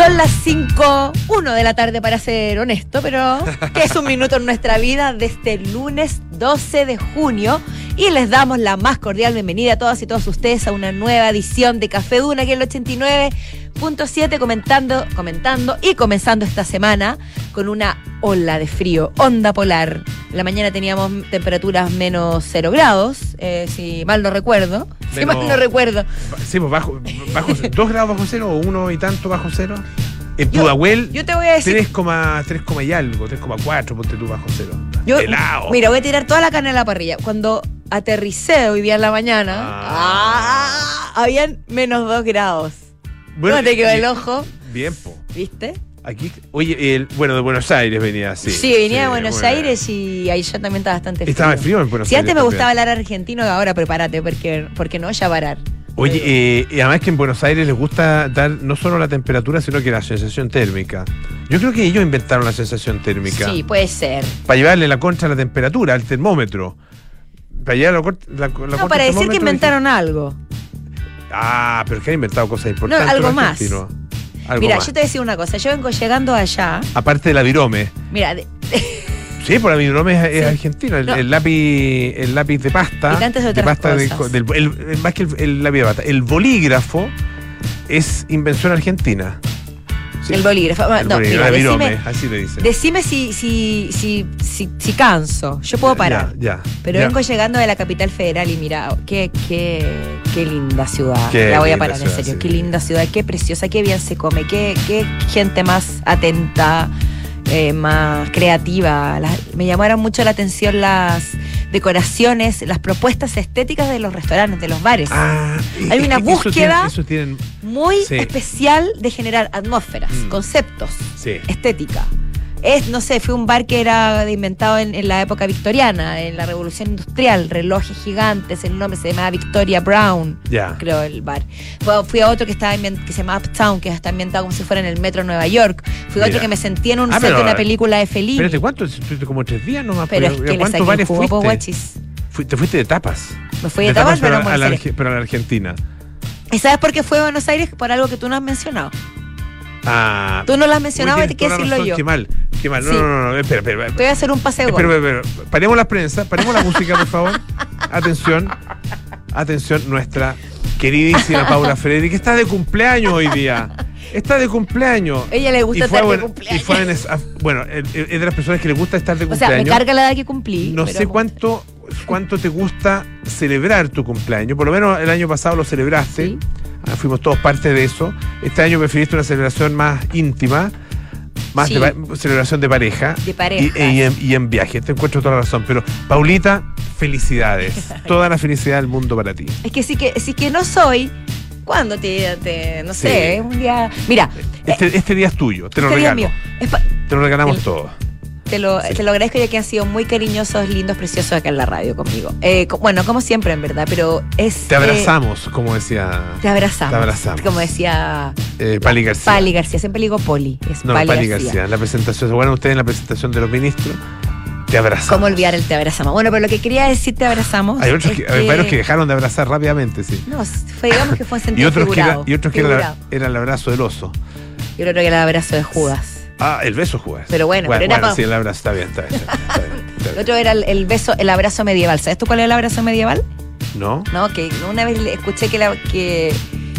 Son las 5, 1 de la tarde para ser honesto, pero que es un minuto en nuestra vida de este lunes 12 de junio. Y les damos la más cordial bienvenida a todas y todos ustedes a una nueva edición de Café Duna, aquí en el 89.7, comentando, comentando y comenzando esta semana con una ola de frío, onda polar. La mañana teníamos temperaturas menos 0 grados, eh, si mal no recuerdo. Si mal no recuerdo. Sí, pues bajo, bajo 2 grados bajo cero o uno y tanto bajo cero. En Yo- Pudahuel, Yo te voy a decir. 3,3 3, y algo, 3,4 ponte tú bajo cero. Yo, Helado. Mira, voy a tirar toda la carne a la parrilla. Cuando aterricé hoy día en la mañana, Ah. ah, habían menos 2 grados. ¿Cómo te quedó el ojo? Bien, po. ¿Viste? Aquí, oye, el, bueno, de Buenos Aires venía así. Sí, venía de Buenos bueno. Aires y ahí ya también estaba bastante frío. Estaba frío en Buenos Si Aires. antes me también. gustaba hablar argentino, ahora prepárate, porque, porque no ya parar. Oye, eh, y además que en Buenos Aires les gusta dar no solo la temperatura, sino que la sensación térmica. Yo creo que ellos inventaron la sensación térmica. Sí, puede ser. Para llevarle la contra a la temperatura, al termómetro. Para llevar la, la, la No, para decir que inventaron algo. Ah, pero que han inventado cosas importantes. algo los más. Algo Mira, más. yo te voy a decir una cosa. Yo vengo llegando allá. Aparte de la virome. Mira, de- Sí, por la virome es, argentino. El, No. el lápiz el lápiz de pasta. Y de pasta de- cosas. del- el- el- más que el, el lápiz de pasta. El bolígrafo es invención argentina. Sí. el bolígrafo. El no, bolígrafo, mira, virome, decime, así le dicen. decime si, si, si, si, si canso. Yo puedo parar. Ya, ya, Pero ya. vengo llegando de la capital federal y mira, qué, qué, qué linda ciudad. Qué la voy a parar en ciudad, serio. sí. Qué linda ciudad, qué preciosa, qué bien se come, qué, qué gente más atenta, eh, más creativa. Las- me llamaron mucho la atención las decoraciones, las propuestas estéticas de los restaurantes, de los bares. Ah, Hay una eso búsqueda. tienen- Eso tienen, Muy sí. especial de generar atmósferas, Mm. conceptos sí. estética. Es, no sé, fue un bar que era inventado en, en la época victoriana, en la revolución industrial, relojes gigantes, el nombre se llamaba Victoria Brown, Ya. creo el bar. Fui a otro que estaba que se llama Uptown, que está ambientado como si fuera en el metro de Nueva York. Fui a otro que me sentí en un Ah, set de una eh, película de Fellini. Espérate, ¿cuánto? Como tres días nomás. pero es que ¿Cuántos bares jugo, fuiste? Fui- te fuiste de tapas. Me fui de tapas, pero a la, pero a la Argentina. ¿Y sabes por qué fue a Buenos Aires? Por algo que tú no has mencionado. Ah, Tú no Uy, y te quiero decirlo razón, yo. Qué mal, qué mal. No, Sí. no, no, no, espera, espera. Te voy a hacer un pase de gol. Espera, espera, espera. Paremos la prensa, paremos la música, por favor. Atención, atención, nuestra queridísima Paula Frederick, que está de cumpleaños hoy día. Está de cumpleaños. Ella le gusta Y fue estar de cumpleaños. Y fue en es- a- bueno, es de las personas que le gusta estar de o sea, cumpleaños. me carga la edad que cumplí. No sé cuánto, cuánto te gusta celebrar tu cumpleaños. Por lo menos el año pasado lo celebraste. Sí. Ah, Fuimos todos parte de eso. Este año preferiste una celebración más íntima, más Sí. de celebración de pareja. De Y, pareja. y en, y en viaje. Te encuentro toda la razón. Pero, Paulita, felicidades. Toda la felicidad del mundo para ti. Es que sí que, sí que no soy. ¿Cuándo te, te- no Sí. sé, un día. Mira, Este, este día es tuyo. Te lo este día es regalo. mío. Es Te lo regalamos El- todo. Te, lo, Sí. te lo agradezco ya que han sido muy cariñosos, lindos, preciosos acá en la radio conmigo. Eh, bueno, como siempre, en verdad, pero es. Te eh, abrazamos, como decía te abrazamos. Te abrazamos. Como decía eh, Pali García. Pali García. Siempre digo Poli. Es No, Pali, Pali García. García. La presentación, ¿se acuerdan ustedes en la presentación de los ministros? Te abrazamos. ¿Cómo olvidar el te abrazamos? Bueno, pero lo que quería decir te abrazamos. Hay, otros que, hay varios que dejaron de abrazar rápidamente, sí. No, fue, digamos que fue en Y sentido otros que, era, figurado. y otros que era, figurado. era el abrazo del oso. Yo creo que era el abrazo de Judas. Ah, el beso jugas. Pero bueno, pero era pa- sí, el abrazo está bien, está bien. Está bien, está bien, está El otro era el, el beso, el abrazo medieval. ¿Sabes tú cuál es el abrazo medieval? ¿No? No, que una vez escuché que, la- que,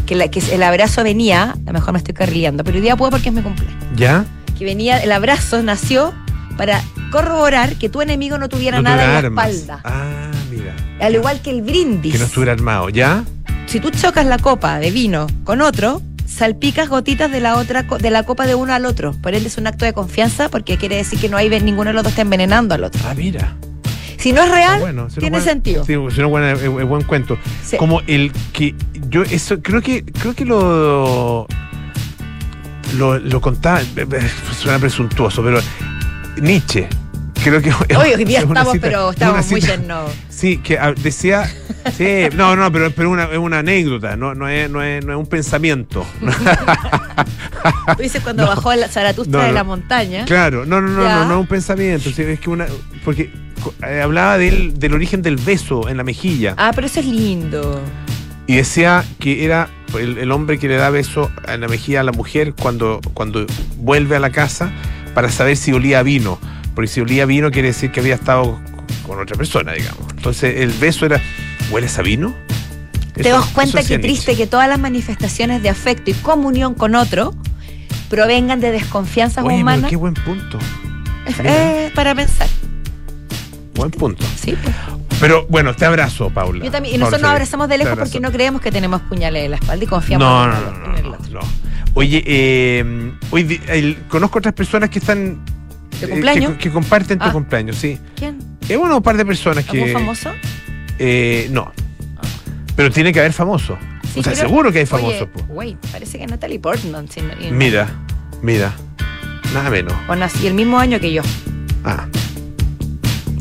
que, la- que el abrazo venía, a lo mejor me estoy carrileando, pero hoy día puedo porque es mi cumpleaños. ¿Ya? Que venía, el abrazo nació para corroborar que tu enemigo no tuviera No nada en la armas. espalda. Ah, mira. Al igual que el brindis. Que no estuviera armado. ¿Ya? Si tú chocas la copa de vino con otro, salpicas gotitas de la otra de la copa de uno al otro. Por ende es un acto de confianza porque quiere decir que no hay ninguno de los dos está envenenando al otro. Ah, mira. Si no es real, Bueno, si no tiene buen- sentido. Sí, si no, buen, es, es buen cuento. Sí. Como el que yo eso creo que creo que lo lo, lo contaba, eh, eh, suena presuntuoso, pero Nietzsche. Creo que Hoy, hoy día es estamos, cita- pero es estamos muy llenos. Sí, que ah, decía. Sí, no, no, pero, pero una, es una anécdota, no, no, es, no, es, no es un pensamiento. Tú dices cuando bajó la Zaratustra de la montaña. Claro, no, no, no, no, no es un pensamiento. es que una. Porque eh, hablaba del, del origen del beso en la mejilla. Ah, pero eso es lindo. Y decía que era el, el hombre que le da beso en la mejilla a la mujer cuando, cuando vuelve a la casa para saber si olía a vino. Porque si olía vino quiere decir que había estado con otra persona, digamos. Entonces el beso era, ¿hueles a vino? Te das cuenta que triste que todas las manifestaciones de afecto y comunión con otro provengan de desconfianzas Oye, pero humanas. qué buen punto. Es- para pensar. Buen punto. Sí, pues. Pero bueno, te abrazo, Paula. Yo también. Y nosotros nos abrazamos de lejos porque no creemos que tenemos puñales en la espalda y confiamos No, en, no, el- no, en el no, otro. no. Oye, eh, hoy el- conozco otras personas que están. ¿De eh, cumpleaños? que, que comparten tu Ah. cumpleaños, sí. ¿Quién? Es bueno, un par de personas ¿Algún que. famoso? eh, no. Pero tiene que haber famosos. Sí, o sea, seguro que hay famosos. Wait, parece que Natalie Portman. no- Mira, mira. Nada menos. O nació el mismo año que yo. Ah,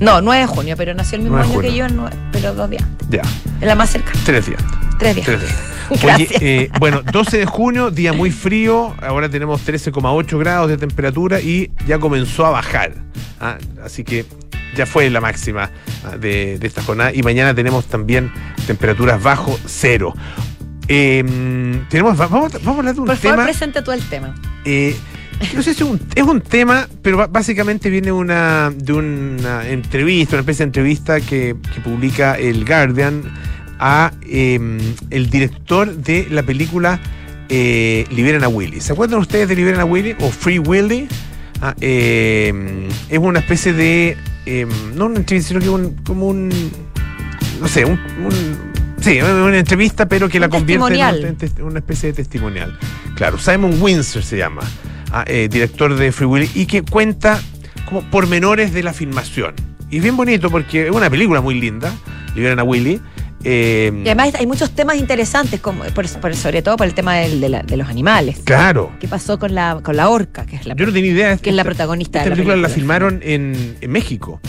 No, 9 de junio, pero nació el mismo 9 de año que yo, pero dos días. ya. Es la más cerca. Tres días. Tres días. Tres días. Oye, eh, bueno, 12 de junio, día muy frío. Ahora tenemos 13,8 grados de temperatura y ya comenzó a bajar. Ah, así que ya fue la máxima ah, de, de esta jornada. Y mañana tenemos también temperaturas bajo cero. Eh, tenemos, va- vamos, vamos a hablar de un Por favor, tema. presenta tú el tema. eh, no sé si es un, es un tema, pero básicamente viene una, de una entrevista, una especie de entrevista que, que publica el Guardian a eh, el director de la película eh, Liberen a Willy. ¿Se acuerdan ustedes de Liberen a Willy o Free Willy? Ah, eh, es una especie de, eh, no una entrevista, sino que un, como un, no sé, un, un- sí, una entrevista, pero que la convierte en una especie de testimonial. Claro, Simon Windsor se llama, ah, eh, director de Free Willy, y que cuenta como pormenores de la filmación. Y es bien bonito porque es una película muy linda, Liberan a Willy. Eh, Y además hay muchos temas interesantes, como por, por- sobre todo por el tema del- de, la- de los animales. claro. ¿Qué pasó con la, con la orca, que es la, Yo no tenía idea. que es la protagonista Esta de la película la filmaron en, en México.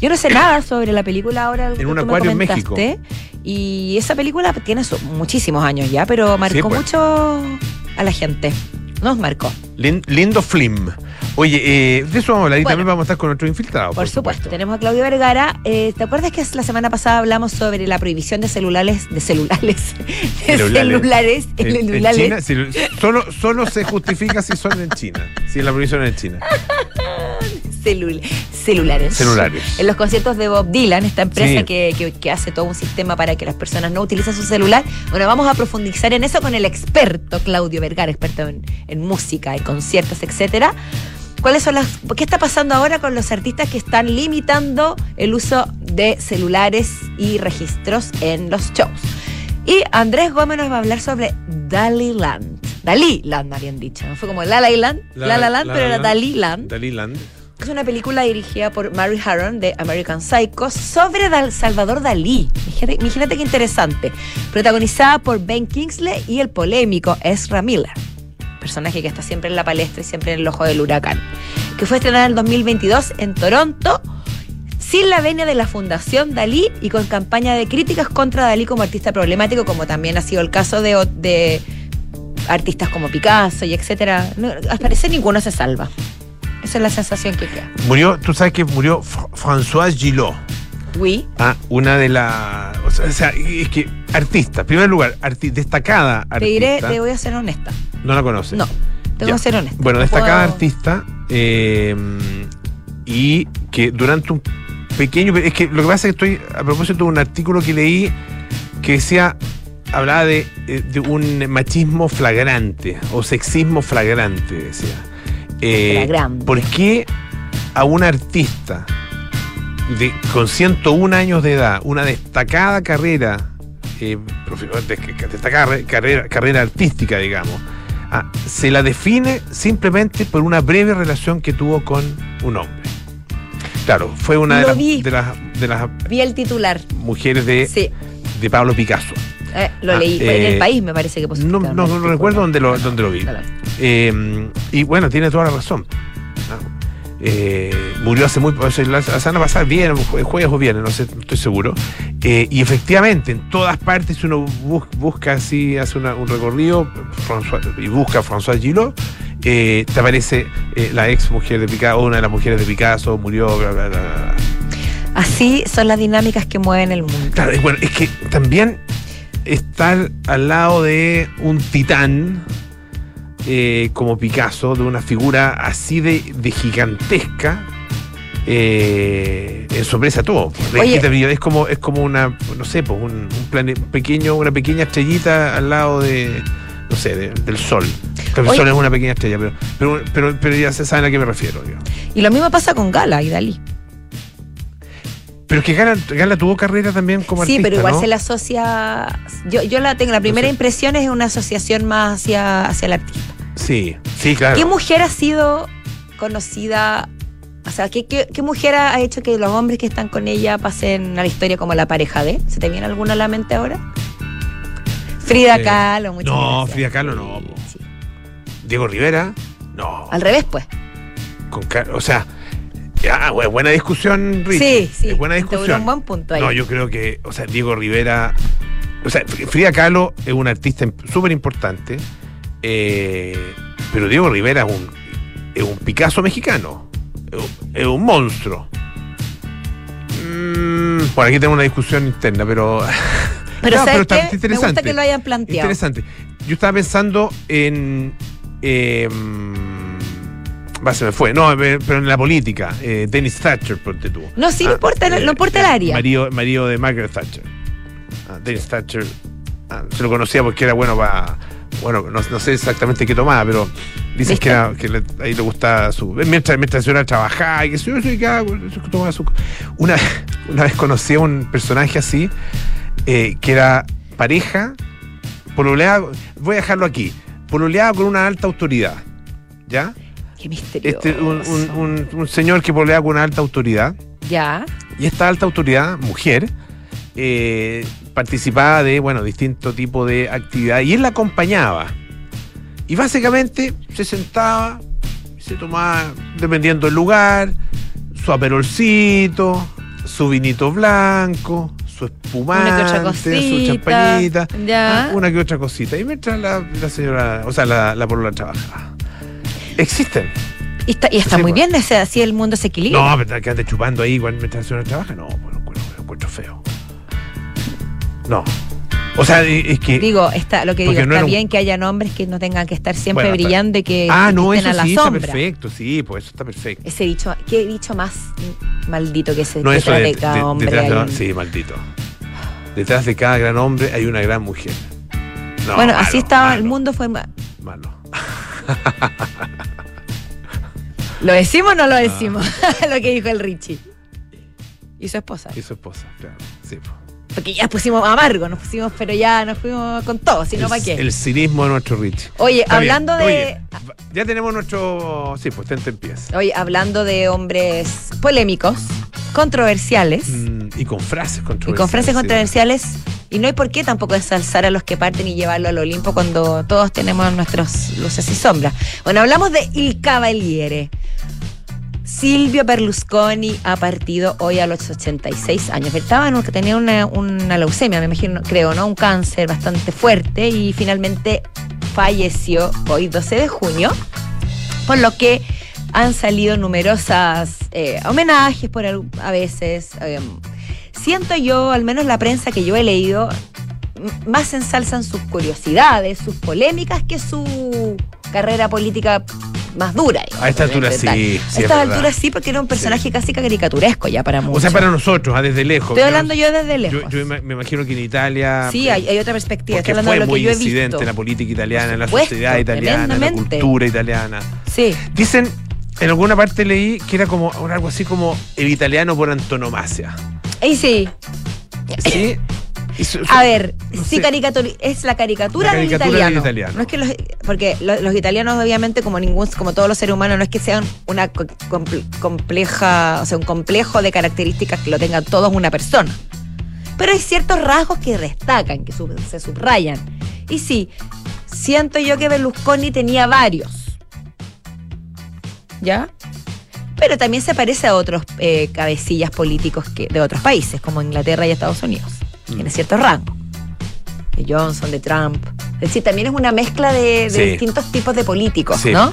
Yo no sé nada sobre la película ahora. En un acuario en comentaste. Y esa película tiene muchísimos años ya, pero marcó Sí, pues. mucho a la gente. Nos marcó. Lin- lindo film. Oye, eh, de eso vamos a hablar y Bueno. también vamos a estar con otro infiltrado. Por, supuesto. Tenemos a Claudio Vergara. Eh, ¿Te acuerdas que la semana pasada hablamos sobre la prohibición de celulares, de celulares, de Celulares. celulares, En, en celulares? China, si- solo, solo se justifica si son en China. Si la prohibición es en China. Celul- celulares. Celulares. En los conciertos de Bob Dylan, esta empresa Sí. que, que- que hace todo un sistema para que las personas no utilicen su celular. Bueno, vamos a profundizar en eso con el experto Claudio Vergara, experto en, en música, en conciertos, etcétera. ¿Cuáles son las, ¿Qué está pasando ahora con los artistas que están limitando el uso de celulares y registros en los shows? Y Andrés Gómez nos va a hablar sobre Dali Land. Dalí Land, habían dicho. ¿no? Fue como La La Land, La La, Land, pero era Dalí Land. Dalí Land. Es una película dirigida por Mary Harron de American Psycho sobre Dal- Salvador Dalí. Imagínate, imagínate qué interesante. Protagonizada por Ben Kingsley y el polémico Ezra Miller. Personaje que está siempre en la palestra y siempre en el ojo del huracán. Que fue estrenada en el 2022 en Toronto. Sin la venia de la Fundación Dalí y con campaña de críticas contra Dalí como artista problemático, como también ha sido el caso de, de artistas como Picasso y etcétera. No, al parecer ninguno se salva. Esa es la sensación que queda. Murió, tú sabes que murió Fr- François Gillot. Oui. Ah, una de las. O sea, o sea, es que artista, en primer lugar, arti- destacada artista. Te diré, te voy a ser honesta. No la conoce. No, tengo Ya. que ser honesta. Bueno, No destacada puedo- artista eh, y que durante un pequeño... Es que lo que pasa es que estoy a propósito de un artículo que leí que decía, hablaba de, eh, de un machismo flagrante o sexismo flagrante, decía. Eh, Flagrante. ¿Por qué a un artista de, con 101 años de edad, una destacada carrera, eh, destacada carrera, carrera artística, digamos, ah, se la define simplemente por una breve relación que tuvo con un hombre. Claro, fue una de las, vi. de, las, de las Vi el titular. mujeres de, Sí, de Pablo Picasso. eh, lo Ah, leí. en eh, el país me parece que No, no, recuerdo dónde lo, No, dónde lo vi. Eh, y bueno, tiene toda la razón. Eh, murió hace muy la semana pasada, bien, jue- jueves o viernes, no sé, estoy seguro. Eh, y efectivamente, en todas partes, si uno bus- busca así, hace una- un recorrido François- y busca a François Gillot, eh, te aparece la ex mujer de Picasso, una de las mujeres de Picasso, murió, bla, bla, bla. Así son las dinámicas que mueven el mundo. Claro, bueno, es que también estar al lado de un titán eh, como Picasso, de una figura así de, de gigantesca. Eh, sorpresa todo. Oye. Es como, es como una, no sé, pues un, un plane- pequeño, una pequeña estrellita al lado de, no sé, de- del sol. El Oye. sol es una pequeña estrella, pero, pero, pero, pero ya se saben a qué me refiero. digo. Y lo mismo pasa con Gala y Dalí. Pero es que Gala, Gala tuvo carrera también como sí, artista. pero igual ¿no? se le asocia. Yo, yo la tengo, la primera sé. impresión es una asociación más hacia, hacia el artista. Sí, sí, claro. ¿Qué mujer ha sido conocida? O sea, ¿qué, qué, qué mujer ha hecho que los hombres que están con ella pasen a la historia como la pareja de? ¿Se te viene alguna a la mente ahora? Frida Eh, Kahlo, muchas no, gracias. Frida Kahlo no, Sí. Diego Rivera, no. Al revés, pues. Con o sea, ya, bu- buena discusión, Rich. Sí, sí. Es buena te discusión. hubo un buen punto ahí. No, yo creo que, o sea, Diego Rivera, o sea, Fr- Frida Kahlo es una artista súper importante, eh, pero Diego Rivera es un, es un Picasso mexicano, es un, es un monstruo. Mm, por aquí tenemos una discusión interna, pero... pero No, ¿sabes está qué? Me gusta interesante. que lo hayan planteado. Interesante. Yo estaba pensando en. eh, se me fue. No, eh, pero en la política. Eh, Dennis Thatcher, ponte tú. No, sí, no Ah, importa, no, eh, no importa el área. Marido, marido de Margaret Thatcher. Ah, Dennis Thatcher. ah, se lo conocía porque era bueno para. Bueno, no, no sé exactamente qué tomaba, pero dicen ¿Viste? que, era- que le- ahí le gustaba su. Mientras, mientras yo era trabajar y que yo bueno, eso que tomaba su. Una, una vez conocí a un personaje así, eh, que era pareja, pololeaba, voy a dejarlo aquí, pololeaba con una alta autoridad, ¿ya? Qué misterioso. Este, un, un- un- un señor que pololeaba con una alta autoridad, Ya. y esta alta autoridad, mujer, eh, participaba de, bueno, distintos tipos de actividades y él la acompañaba. Y básicamente se sentaba, se tomaba, dependiendo del lugar, su aperolcito, su vinito blanco, su espumante, Una que otra su champañita, Ya. ah, una que otra cosita. Y mientras la, la señora, o sea, la, la polola trabajaba. Existen. Y está, y está Sí, muy pues. bien, ese, así el mundo se equilibra. No, pero que ande chupando ahí mientras la señora trabaja. No, bueno, bueno, lo encuentro feo. No. O sea, es que. Digo, está, lo que digo, no está un- bien que hayan hombres que no tengan que estar siempre Bueno, está- brillando y que, ah, no, eso a la sí, está sombra. perfecto. Sí, pues eso está perfecto. Ese dicho, qué dicho más maldito que ese No, eso detrás de, de cada hombre. detrás de- hay un- sí, maldito. Detrás de cada gran hombre hay una gran mujer. No, bueno, malo, así estaba el mundo fue ma- Malo. ¿Lo decimos o no Ah. lo decimos? lo que dijo el Richie. Y su esposa. Y su esposa, claro. Sí, pues. Porque ya pusimos amargo, nos pusimos, pero ya nos fuimos con todo, si no, ¿para qué? el cinismo de nuestro Rich. Oye, Está bien. hablando de. Oye, ya tenemos nuestro. Sí, pues tente empieza. Oye, hablando de hombres polémicos, controversiales. Mm, y con frases Y controversiales. con frases sí. controversiales, y no hay por qué tampoco ensalzar a los que parten y llevarlo al Olimpo cuando todos tenemos nuestros luces y sombras. Bueno, hablamos de Il Cavaliere. Silvio Berlusconi ha partido hoy a los 86 años. Estaba que tenía una, leucemia, me imagino, creo, ¿no? Un cáncer bastante fuerte y finalmente falleció hoy 12 de junio. Por lo que han salido numerosas eh, homenajes por a veces. eh, siento yo, al menos la prensa que yo he leído, más ensalzan sus curiosidades, sus polémicas que su carrera política más dura. A esta altura sí, A sí, es estas alturas sí, porque era un personaje casi caricaturesco ya para muchos. O sea, para nosotros, ah, desde lejos. Estoy hablando yo desde lejos. Yo, me imagino que en Italia. sí, eh, hay, hay otra perspectiva. Estoy hablando fue de lo muy que yo he incidente visto. en la política italiana, en la sociedad italiana, en la cultura italiana. Sí. Dicen, en alguna parte leí que era como algo así como el italiano por antonomasia. Y sí, ¿Sí? A ver, no caricatura, es la caricatura, La caricatura del, del italiano. italiano. No es que los, porque lo- los, italianos, obviamente, como ningún, como todos los seres humanos, no es que sean una co- comple- compleja, o sea, un complejo de características que lo tengan todos una persona. Pero hay ciertos rasgos que destacan, que sub- se subrayan. Y sí, siento yo que Berlusconi tenía varios. ¿Ya? Pero también se parece a otros eh, cabecillas políticos que, de otros países, como Inglaterra y Estados Unidos. Mm. Tiene cierto rango. De Johnson, de Trump. Es decir, también es una mezcla de, de Sí. distintos tipos de políticos, Sí. ¿no?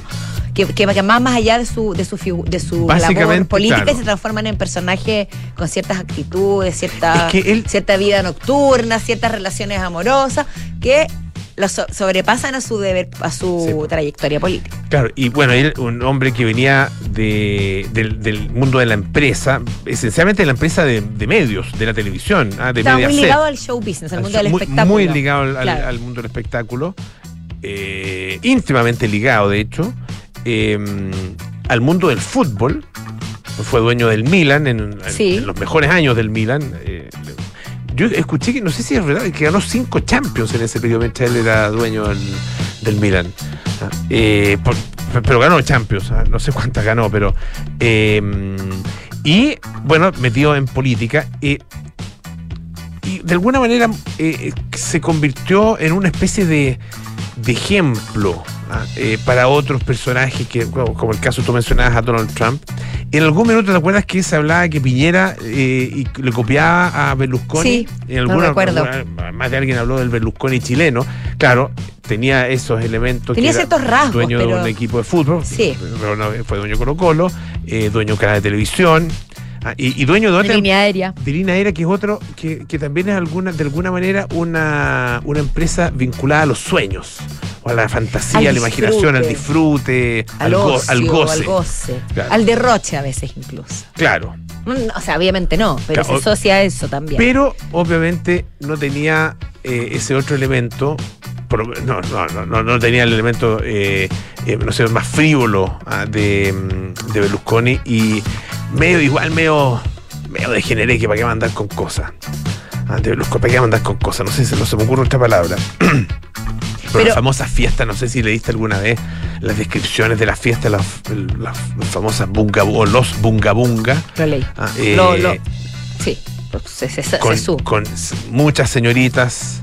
que, que, más más allá de su de su de su labor política claro. se transforman en personajes con ciertas actitudes, cierta Es que él- cierta vida nocturna, ciertas relaciones amorosas que lo so- sobrepasan a su deber a su Sí, trayectoria política. Claro, y bueno, él, un hombre que venía de, del, del mundo de la empresa, esencialmente de la empresa de, de medios, de la televisión, ah, de Estaba muy ligado al show business, al Al mundo show- del muy, espectáculo. Muy ligado al, al- Claro. al mundo del espectáculo, eh, íntimamente ligado, de hecho, eh, al mundo del fútbol. Fue dueño del Milan en, en- Sí. en los mejores años del Milan. eh, yo escuché que, no sé si es verdad, que ganó cinco Champions en ese periodo mientras él era dueño del, Milan. Ah, eh, pero ganó Champions, ah, no sé cuántas ganó, pero. eh, y bueno, metido en política. eh, y de alguna manera eh, se convirtió en una especie de, de ejemplo. Eh, para otros personajes, que, como el caso tú mencionabas a Donald Trump. En algún minuto te acuerdas que se hablaba que Piñera eh, y le copiaba a Berlusconi. Sí, en alguna, recuerdo. alguna- más de alguien habló del Berlusconi chileno. Claro, tenía esos elementos. Tenía que era ciertos rasgos, Dueño de un equipo de fútbol. Sí. no, fue dueño de Colo Colo, eh, dueño de canal de televisión. ah, y, y dueño de de otra línea aérea. de Línea Aérea, que es otro, que, que también es alguna, de alguna manera una, una empresa vinculada a los sueños, o a la fantasía, Al a la imaginación, al disfrute, Al, go- ocio, al goce. al goce, Claro. al derroche a veces incluso. Claro. Mm, O sea, obviamente no, pero Claro, se asocia a eso también. Pero obviamente no tenía eh, ese otro elemento. no, no, no, no, tenía el elemento, eh, eh, no sé, más frívolo ah, de, mm, de Berlusconi y medio igual, medio, medio degeneré que para qué mandar con cosas. Ah, de Berlusconi, para qué mandar con cosas, no sé si no se me ocurre otra palabra. Pero, las famosas fiestas, no sé si leíste alguna vez las descripciones de las fiestas, las, famosas bunga, o los bunga bunga. lo leí. Ah, eh, Lo- lo- sí, se, se, se con, sube. con muchas señoritas,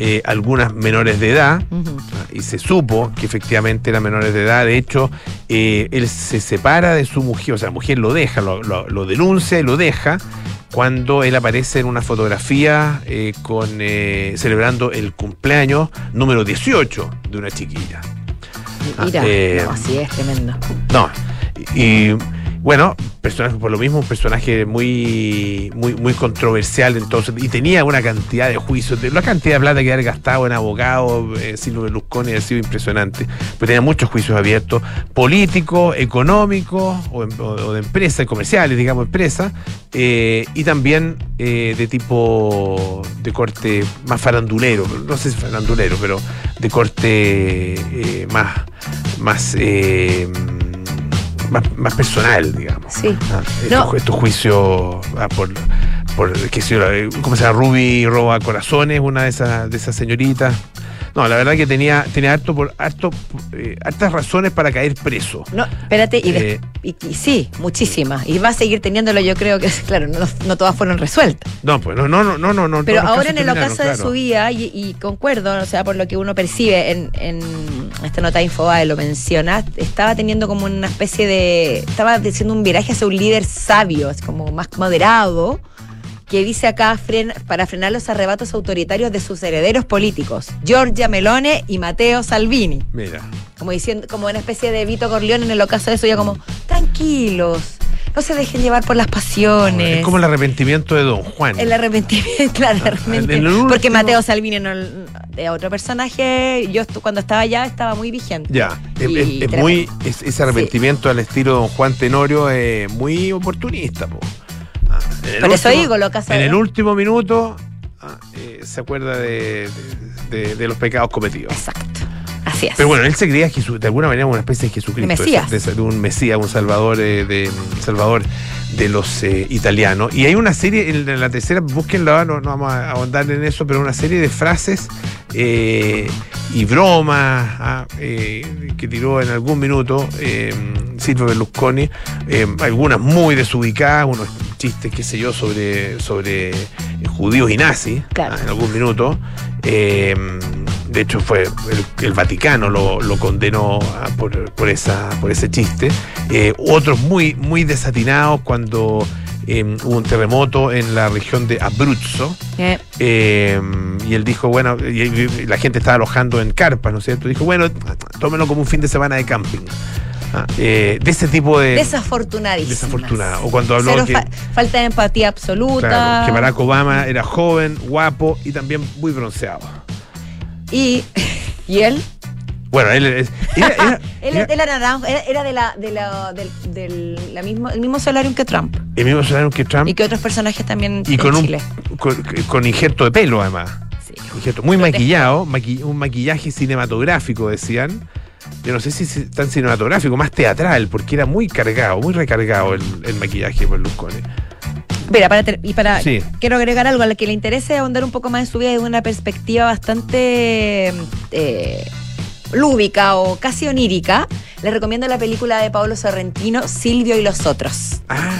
eh, algunas menores de edad, ah, y se supo que efectivamente eran menores de edad. De hecho, eh, él se separa de su mujer, o sea, la mujer lo deja, lo, lo- lo denuncia y lo deja cuando él aparece en una fotografía eh, con celebrando el cumpleaños número 18 de una chiquilla. Ah, Mira, eh, no, sí, es tremendo. No. Y, bueno, personaje por lo mismo, un personaje muy, muy, muy controversial entonces, y tenía una cantidad de juicios, de, la cantidad de plata que había gastado en abogados, eh, Silvio Berlusconi ha sido impresionante, pero tenía muchos juicios abiertos, políticos, económicos, o, en- o- de empresas, comerciales, digamos, empresas, eh, y también eh, de tipo de corte más farandulero, no sé si farandulero, pero de corte eh, más, más, más, más personal, digamos. Sí. Ah, No. estos, estos juicios ah, por, por qué sé yo, eh, ¿cómo se llama? Ruby roba corazones, una de esas, de esas señoritas. No, la verdad que tenía, tenía harto por, harto, eh, hartas razones para caer preso. No, espérate, y, de- Eh, y- y sí, muchísimas. Y va a seguir teniéndolo, yo creo que, claro, no, no todas fueron resueltas. No, pues no, no, no, no, no. Pero ahora en el ocaso de su vida, y, y concuerdo, o sea, por lo que uno percibe en, en esta nota de Infobae, lo menciona, estaba teniendo como una especie de. Estaba haciendo un viraje hacia un líder sabio, como más moderado, que dice acá fren- para frenar los arrebatos autoritarios de sus herederos políticos, Giorgia Melone y Matteo Salvini. Mira. Como diciendo, como una especie de Vito Corleone en el ocaso de eso, ya como, tranquilos, no se dejen llevar por las pasiones. Es como el arrepentimiento de Don Juan. El arrepentimiento, claro, el arrepentimiento. Porque Mateo Salvini, no, de otro personaje, yo cuando estaba allá estaba muy vigente. Ya, es, es- muy, es- ese arrepentimiento al estilo de Don Juan Tenorio es muy oportunista, po. En el Por eso digo, lo que hace- En el último minuto ah, eh, se acuerda de, de- de- de los pecados cometidos. Exacto. Así es. Pero bueno, él se creía Jesu- de alguna manera una especie de Jesucristo. Mesías. De, de- un Mesías, un Salvador eh, de, Salvador de los eh, italianos. Y hay una serie, en la- tercera, búsquenla, no, no vamos a ahondar en eso, pero una serie de frases eh, y bromas ah, que tiró en algún minuto Silvio Berlusconi, algunas muy desubicadas, unos chistes, qué sé yo, sobre, sobre judíos y nazis Claro. ah, en algún minuto. De hecho, fue el, el Vaticano lo, lo condenó por, por esa, por ese chiste. Eh, otros muy, muy desatinados cuando eh, hubo un terremoto en la región de Abruzzo. Eh, y él dijo, bueno, y, y la gente estaba alojando en carpas, ¿no es cierto? Dijo, bueno, tómenlo como un fin de semana de camping. Ah, eh, de ese tipo de. Desafortunadísimas. Desafortunada. O cuando habló Cero que, fa- falta de empatía absoluta. claro, que Barack Obama era joven, guapo y también muy bronceado. Y, y él, Bueno, él es. Era, era- él era era de la, de la, del, del- la mismo, el mismo solarium que Trump. el mismo salario que Trump Y que otros personajes también y con un Chile. con, con injerto de pelo además. Sí. Injerto muy maquillado, maqui- un maquillaje cinematográfico decían. Yo no sé si es tan cinematográfico, más teatral, porque era muy cargado, muy recargado el, el maquillaje de Berlusconi. Mira, para ter- y para Sí. quiero agregar algo a la que le interese ahondar un poco más en su vida desde una perspectiva bastante eh, lúdica o casi onírica. Les recomiendo la película de Pablo Sorrentino, Silvio y los otros, Ah,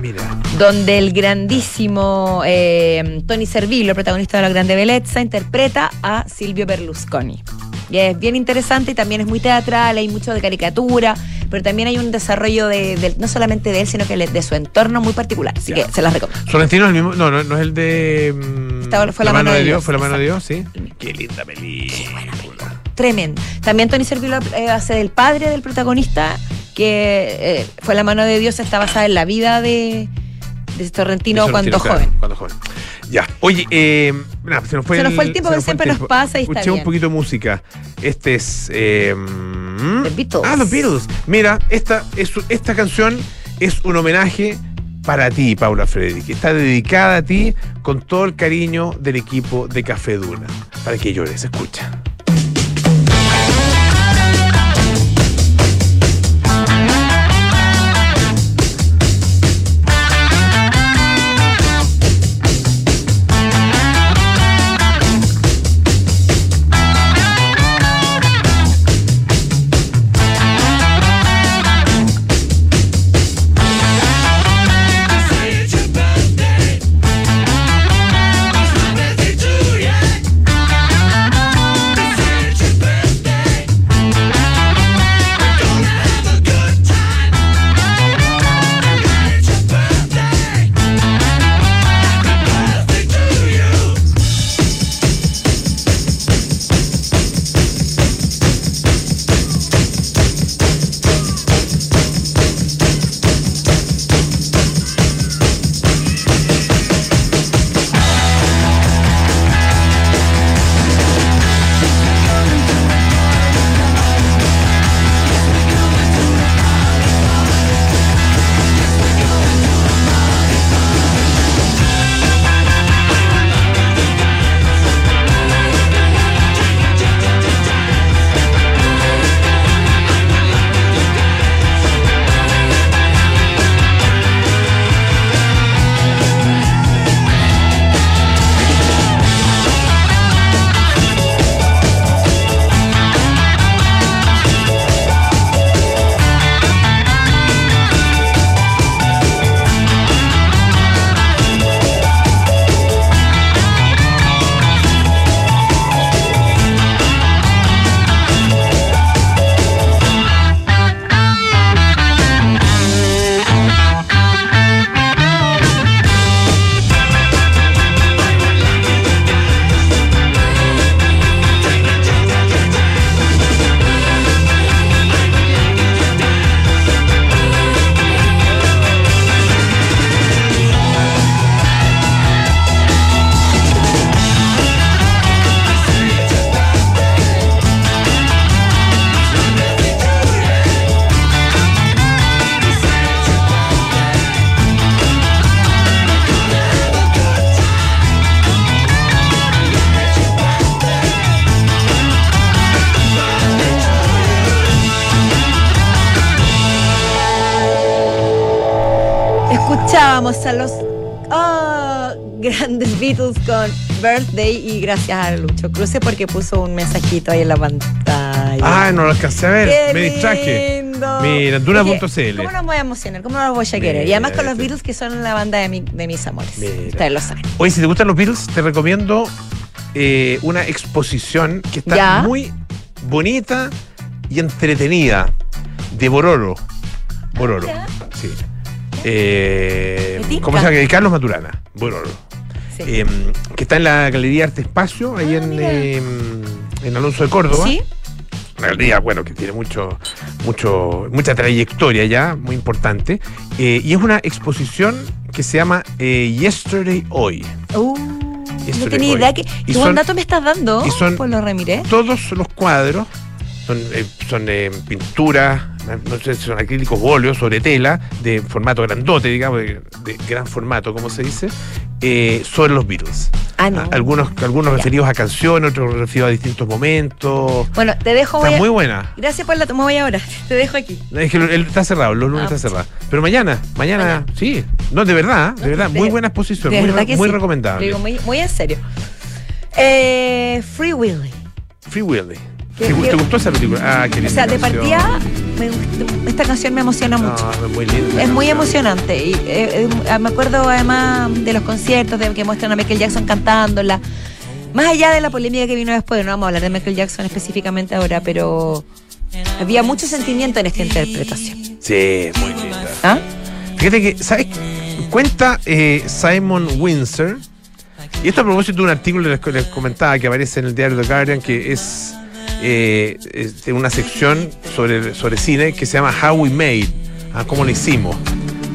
mira. donde el grandísimo eh, Tony Servillo, protagonista de La Grande Bellezza, interpreta a Silvio Berlusconi. Y es bien interesante y también es muy teatral, hay mucho de caricatura, pero también hay un desarrollo de, de- no solamente de él, sino que de su entorno muy particular. Así Ya. que se las recomiendo. Sorrentino es el mismo. No, no, no es el de. mm, Esta fue La mano de Dios, Fue la mano de Dios, sí. Qué linda película. Tremendo. También Tony Servillo eh, hace del padre del protagonista, que eh, fue la mano de Dios, está basada en la vida de, de Sorrentino cuando claro, joven. Cuando joven. Ya. Oye, eh, se nos fue Se nos fue el tiempo, que el siempre nos pasa y está Escuché un bien. poquito de música. Este es. eh, The Beatles. Ah, los Beatles. Mira, esta, es, esta canción es un homenaje para ti, Paula Frederick. Está dedicada a ti con todo el cariño del equipo de Café Duna. Para que llores, escucha. Gracias a Lucho Cruce porque puso un mensajito ahí en la pantalla. Ah, no lo alcancé a ver. ¡Qué me distraje. lindo! Mira, Duna.cl. ¿Cómo no me voy a emocionar? ¿Cómo no los voy a querer? Y además con los Mira, Beatles que son la banda de, mi- de mis amores. Mira. Ustedes lo saben. Oye, si te gustan los Beatles, te recomiendo eh, una exposición que está Ya. muy bonita y entretenida de Bororo. Bororo, Ya. sí. Eh. ¿Cómo se llama? Carlos Maturana, Bororo. Sí. Eh, que está en la Galería Arte Espacio, ahí Ah, en, eh, en Alonso de Córdoba. ¿Sí? Una galería, bueno, que tiene mucho, mucho, mucha trayectoria ya, muy importante. Eh, y es una exposición que se llama Yesterday Hoy. Uh, Yesterday no tenía Hoy. idea que. ¿Qué buen dato me estás dando? y son-. Todos los cuadros son, eh, son eh, pinturas, no sé son acrílicos óleos sobre tela, de formato grandote, digamos, de, de gran formato, como se dice, eh, sobre los Beatles. Ah, no. Ah, Algunos, algunos Ya. referidos a canciones, otros referidos a distintos momentos. Bueno, te dejo. Está a- muy buena. Gracias por la. Me voy ahora. Te dejo aquí. Es que el- está cerrado, los lunes Ah, está cerrado. Pero mañana, mañana, Mañana. sí. No, de verdad, de No, verdad, de- muy buena exposición, muy, sí. recomendable. Digo, muy, muy en serio. Eh, Free Willy. Free Willy. ¿Qué- ¿Te, gustó esa película? Ah, qué O linda sea, de canción. partida, me esta canción me emociona mucho. Es muy linda. Es muy emocionante. Y eh, eh, me acuerdo además de los conciertos de que muestran a Michael Jackson cantándola. Más allá de la polémica que vino después, no vamos a hablar de Michael Jackson específicamente ahora, pero había mucho sentimiento en esta interpretación. Sí, muy linda. ¿Ah? Fíjate que, ¿sabes? Cuenta eh, Simon Windsor, y esto a propósito de un artículo que les comentaba que aparece en el diario The Guardian, que es, eh, es de una sección sobre, sobre cine que se llama How We Made, ah, cómo lo hicimos.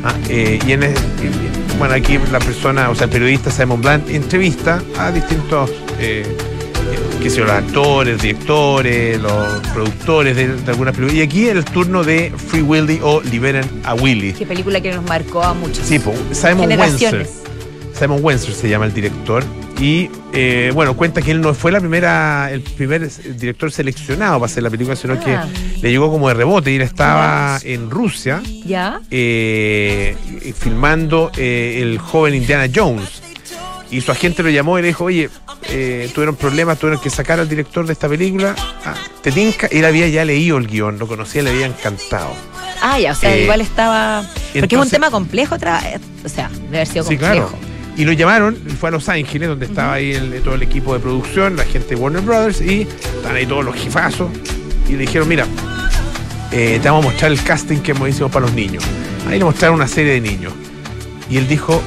Ah, eh, y en, bueno, aquí la persona, o sea, el periodista Simon Blunt entrevista a distintos, eh, sé yo, los actores, directores, los productores de, de algunas películas. Y aquí el turno de Free Willy o Liberen a Willy. Qué película que nos marcó a muchos. Sí, Simon. Generaciones. Simon Windsor se llama el director. Y eh, bueno, cuenta que él no fue la primera, el primer director seleccionado para hacer la película, sino Ah. que le llegó como de rebote y él estaba en Rusia ¿Ya? eh, filmando eh, el joven Indiana Jones. Y su agente lo llamó y le dijo, oye, eh, tuvieron problemas, tuvieron que sacar al director de esta película. Ah, ¿Te tinca? Él había ya leído el guion, lo conocía, le había encantado. Ah, ya, o sea, igual estaba. Porque es un tema complejo, tra- o sea, debe haber sido Sí, complejo. claro. Y lo llamaron, fue a Los Ángeles, donde estaba ahí el- todo el equipo de producción, la gente de Warner Brothers, y están ahí todos los jefazos. Y le dijeron, mira, eh, te vamos a mostrar el casting que hemos hecho para los niños. Ahí le mostraron una serie de niños. Y él dijo,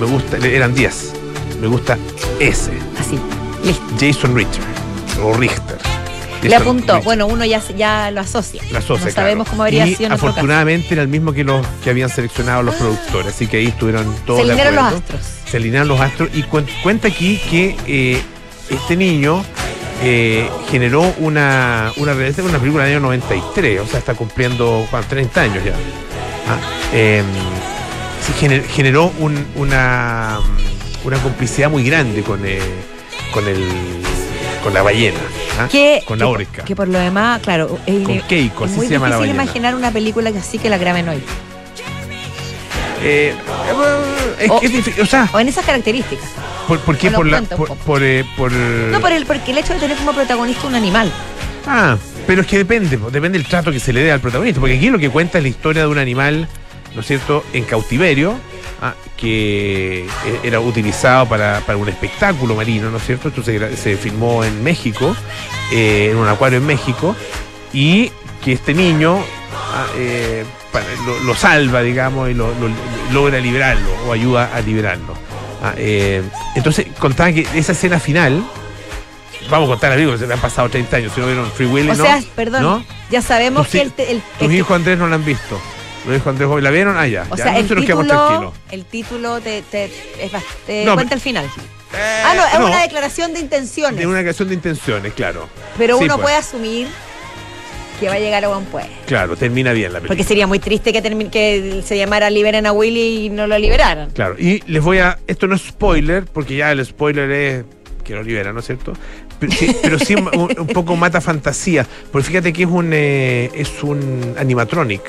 me gusta, eran 10, me gusta ese, Así, listo. Jason Richter, o Richter. Le apuntó. Bueno, uno ya, ya lo asocia. La asocia, no sabemos cómo habría y sido en nuestro caso. afortunadamente era el mismo que los que habían seleccionado los productores, así que ahí estuvieron todos Se alinearon los astros. se alinearon los astros y cuen- cuenta aquí que eh, este niño eh, generó una, una, una película del año 93, o sea, está cumpliendo ¿cuánto? 30 años ya. Ah, eh, gener- generó un- una, una complicidad muy grande con, eh, con, el, con la ballena, ¿ah? Que, con la orca. Que por lo demás, claro, es, Con Keiko, es así muy se llama la difícil ballena. imaginar una película que así que la graben hoy. Eh, es, O- es difícil, o sea, O en esas características. ¿por, por qué? Por, la, eh, por- No, por el, porque el hecho de tener como protagonista un animal. Ah, pero es que depende, depende del trato que se le dé al protagonista, porque aquí lo que cuenta es la historia de un animal, ¿no es cierto?, en cautiverio, ah, que eh, era utilizado para, para un espectáculo marino, ¿no es cierto? Esto se, se filmó en México, eh, en un acuario en México, y que este niño ah, eh, para- lo, lo salva, digamos, y lo, lo- logra liberarlo, o ayuda a liberarlo. Ah, eh, entonces contaba que esa escena final, vamos a contar película, se le han pasado 30 años, si no vieron Free Willy, O ¿no? sea, perdón, ¿No? ya sabemos que el, el- Tus el- hijos Andrés no la han visto. Los hijos Andrés Joven, ¿la vieron? Ah, ya. o ya, sea, el título, el título te, te, es bast- te No, cuenta el final. Eh, ah, no, es no, una declaración de intenciones. de una declaración de intenciones, claro. pero Sí, uno pues, puede asumir que va a llegar a buen puerto. Claro, termina bien la película. Porque sería muy triste que, que se llamara Liberen a Willy y no lo liberaran. Claro, y les voy a. Esto no es spoiler, porque ya el spoiler es que lo libera, ¿no es cierto? Pero sí, pero sí un, un poco mata fantasía. Porque fíjate que es un eh, es un animatronic.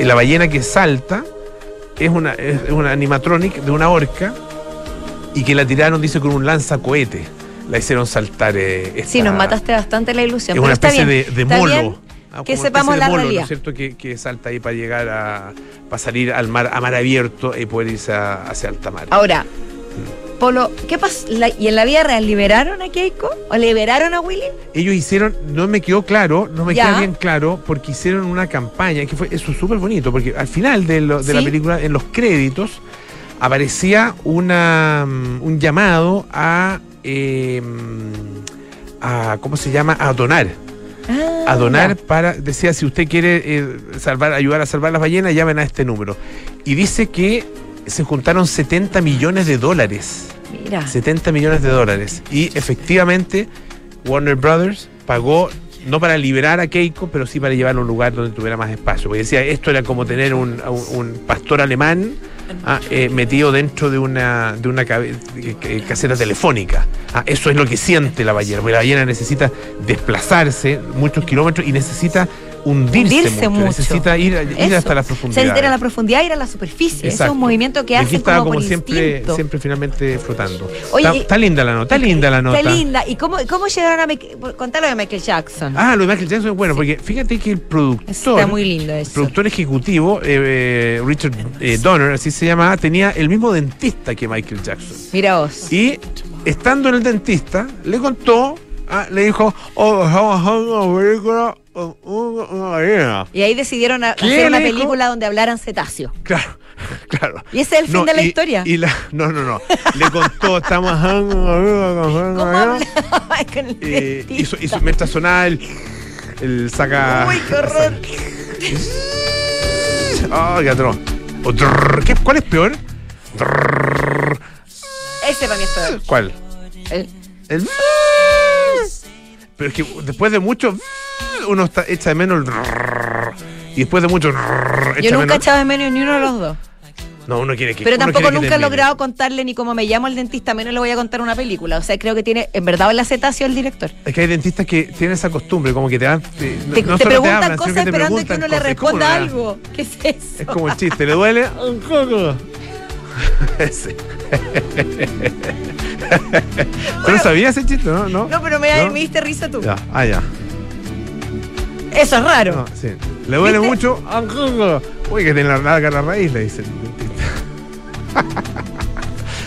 La ballena que salta es una, es una animatronic de una orca y que la tiraron, dice, con un lanzacohete. La hicieron saltar. eh, esta- Sí, nos mataste bastante la ilusión. Es una especie de, de molo. Ah, que sepamos especie de la molo, ¿no realidad. es cierto? Que, que salta ahí para llegar a. para salir al mar, a mar abierto y poder irse a- hacia alta mar. Ahora, Polo, ¿qué pasó? ¿Y en la vida real liberaron a Keiko? ¿O liberaron a Willy? Ellos hicieron, no me quedó claro, no me queda bien claro, porque hicieron una campaña que fue, eso es súper bonito, porque al final de, lo- de la película, en los créditos, aparecía una, mm, un llamado a, eh, a, ¿cómo se llama? A donar. Ah, a donar ya. para, decía, si usted quiere eh, salvar, ayudar a salvar las ballenas, llamen a este número. Y dice que se juntaron 70 millones de dólares. Mira. 70 millones de dólares. Y efectivamente, Warner Brothers pagó, no para liberar a Keiko, pero sí para llevarlo a un lugar donde tuviera más espacio. Porque decía, esto era como tener un, un- pastor alemán ah, eh, metido dentro de una, de una caseta telefónica. Ah, eso es lo que siente la ballena, porque la ballena necesita desplazarse muchos kilómetros y necesita hundirse, Hundirse mucho, mucho. necesita ir, ir hasta la profundidad. ir a la profundidad, ir a la superficie. Ese es un movimiento que estaba como, como por siempre, instinto. siempre finalmente flotando. Oye, está, linda la nota, está linda la nota. Está linda. ¿Y cómo, cómo llegaron a Michael, contarlo de Michael Jackson? Ah, lo de Michael Jackson es bueno, porque fíjate que el productor, Está muy lindo eso. productor ejecutivo, eh, eh, Richard eh, Donner, así se llamaba, tenía el mismo dentista que Michael Jackson. Mira vos. Y estando en el dentista, le contó, ah, le dijo, oh, vamos a una película una- una ballena". Y ahí decidieron a- ¿Qué hacer una dijo? película donde hablaran cetáceo. Claro, claro. Y ese es el fin de la y- historia. Y la, no, no, no. Le contó, estamos haciendo una película con una ¿Cómo ballena". hablaba con el Eh, hizo, hizo- mientras sonaba el, el saca. Uy, qué horror. Ah, qué atroz. O trrr, ¿qué- ¿Cuál es peor? Ese para mí es peor. ¿Cuál? El- El. Pero es que después de mucho. Uno está, echa de menos el. Y después de mucho. echa Yo nunca he echado de menos ni uno de los dos. No, uno quiere que. Pero tampoco nunca he logrado contarle ni cómo me llamo el dentista, menos le voy a contar una película. O sea, creo que tiene, en verdad, la cetáceo el director. Es que hay dentistas que tienen esa costumbre, como que te dan. Te, no- Te, no te solo preguntan hablan, cosas te esperando que uno le cosas. ¿Cómo responda algo. ¿Qué es eso? Es como el chiste, ¿le duele? Un poco. ¿Tú no sabías ese chiste, no? No, No, pero me, da- ¿No? me diste risa tú. Ya, ah, ya. Eso es raro. No, sí. ¿Le duele ¿Viste? mucho? Poco. Uy, que tiene la larga la raíz, le dice el dentista.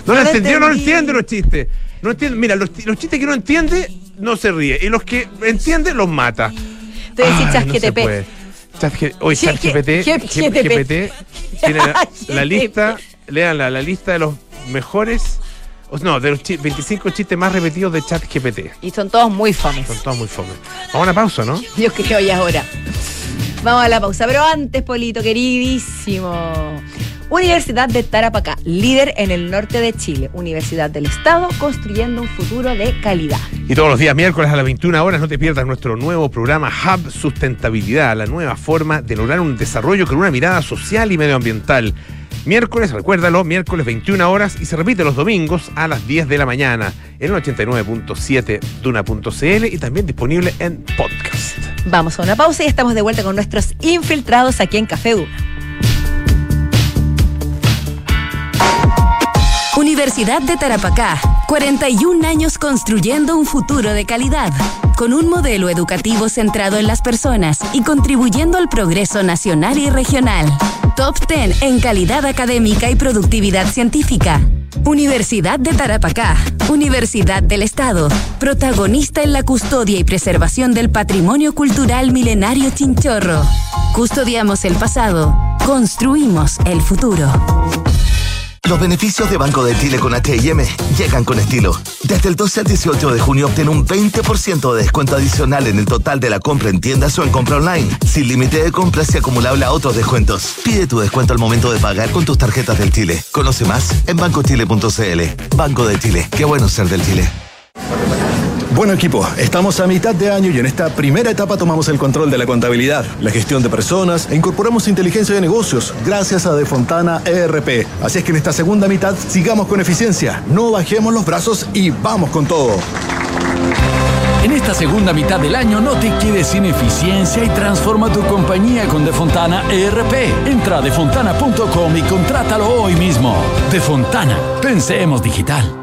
no lo lo entendió, no lo entendí. entiende los chistes. No entiende. Mira, los, los chistes que no entiende, no se ríe. Y los que entiende, los mata. Te no. Chat- Oye, G- ChatGPT tiene la, la lista, leanla, la lista de los mejores, o no, de los chi- 25 chistes más repetidos de ChatGPT. Y son todos muy famosos. Son todos muy fome. Vamos a una pausa, ¿no? Yo creo ya ahora. Vamos a la pausa. Pero antes, Polito, queridísimo. Universidad de Tarapacá, líder en el norte de Chile. Universidad del Estado, construyendo un futuro de calidad. Y todos los días miércoles a las 21 horas no te pierdas nuestro nuevo programa Hub Sustentabilidad, la nueva forma de lograr un desarrollo con una mirada social y medioambiental. Miércoles, recuérdalo, miércoles 21 horas y se repite los domingos a las 10 de la mañana en el 89.7 duna.cl y también disponible en podcast. Vamos a una pausa y estamos de vuelta con nuestros infiltrados aquí en Café Duna. Universidad de Tarapacá, 41 años construyendo un futuro de calidad, con un modelo educativo centrado en las personas y contribuyendo al progreso nacional y regional. Top 10 en calidad académica y productividad científica. Universidad de Tarapacá, Universidad del Estado, protagonista en la custodia y preservación del patrimonio cultural milenario chinchorro. Custodiamos el pasado, construimos el futuro. Los beneficios de Banco de Chile con H&M llegan con estilo. Desde el 12 al 18 de junio obtén un 20% de descuento adicional en el total de la compra en tiendas o en compra online, sin límite de compras y acumulable a otros descuentos. Pide tu descuento al momento de pagar con tus tarjetas del Chile. Conoce más en bancochile.cl. Banco de Chile. Qué bueno ser del Chile. Bueno equipo, estamos a mitad de año y en esta primera etapa tomamos el control de la contabilidad, la gestión de personas e incorporamos inteligencia de negocios gracias a Defontana ERP. Así es que en esta segunda mitad sigamos con eficiencia, no bajemos los brazos y vamos con todo. En esta segunda mitad del año no te quedes sin eficiencia y transforma tu compañía con Defontana ERP. Entra a defontana.com y contrátalo hoy mismo. Defontana, pensemos digital.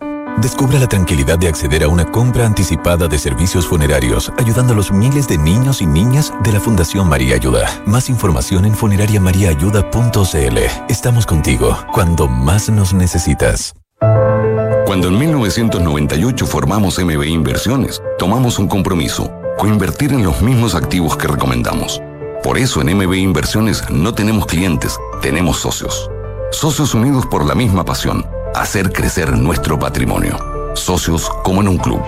Descubra la tranquilidad de acceder a una compra anticipada de servicios funerarios, ayudando a los miles de niños y niñas de la Fundación María Ayuda. Más información en funerariamariaayuda.cl. Estamos contigo cuando más nos necesitas. Cuando en 1998 formamos MB Inversiones, tomamos un compromiso, coinvertir en los mismos activos que recomendamos. Por eso en MB Inversiones no tenemos clientes, tenemos socios. Socios unidos por la misma pasión, hacer crecer nuestro patrimonio. Socios como en un club.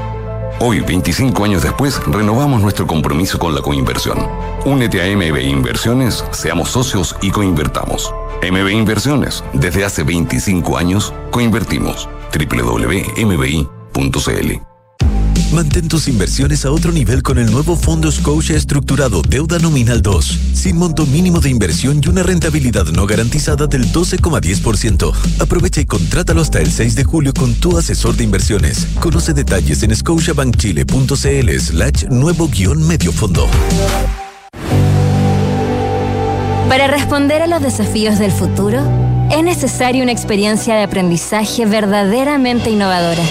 Hoy, 25 años después, renovamos nuestro compromiso con la coinversión. Únete a MB Inversiones, seamos socios y coinvertamos. MB Inversiones, desde hace 25 años, coinvertimos. www.mbi.cl Mantén tus inversiones a otro nivel con el nuevo Fondo Scotia Estructurado Deuda Nominal 2, sin monto mínimo de inversión y una rentabilidad no garantizada del 12,10%. Aprovecha y contrátalo hasta el 6 de julio con tu asesor de inversiones. Conoce detalles en scotiabankchile.cl slash nuevo guion medio fondo. Para responder a los desafíos del futuro, es necesaria una experiencia de aprendizaje verdaderamente innovadora.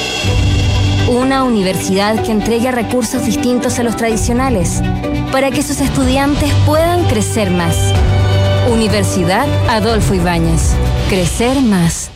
Una universidad que entregue recursos distintos a los tradicionales para que sus estudiantes puedan crecer más. Universidad Adolfo Ibáñez. Crecer más.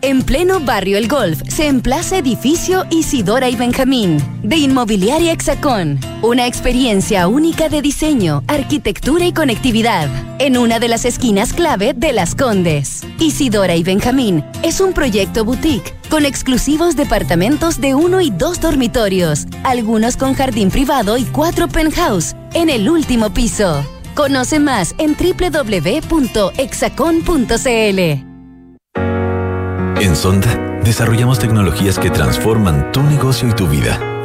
En pleno barrio El Golf se emplaza edificio Isidora y Benjamín de Inmobiliaria Hexacón. Una experiencia única de diseño, arquitectura y conectividad en una de las esquinas clave de Las Condes. Isidora y Benjamín es un proyecto boutique con exclusivos departamentos de uno y dos dormitorios, algunos con jardín privado y cuatro penthouse en el último piso. Conoce más en www.exacon.cl. En Sonda, desarrollamos tecnologías que transforman tu negocio y tu vida,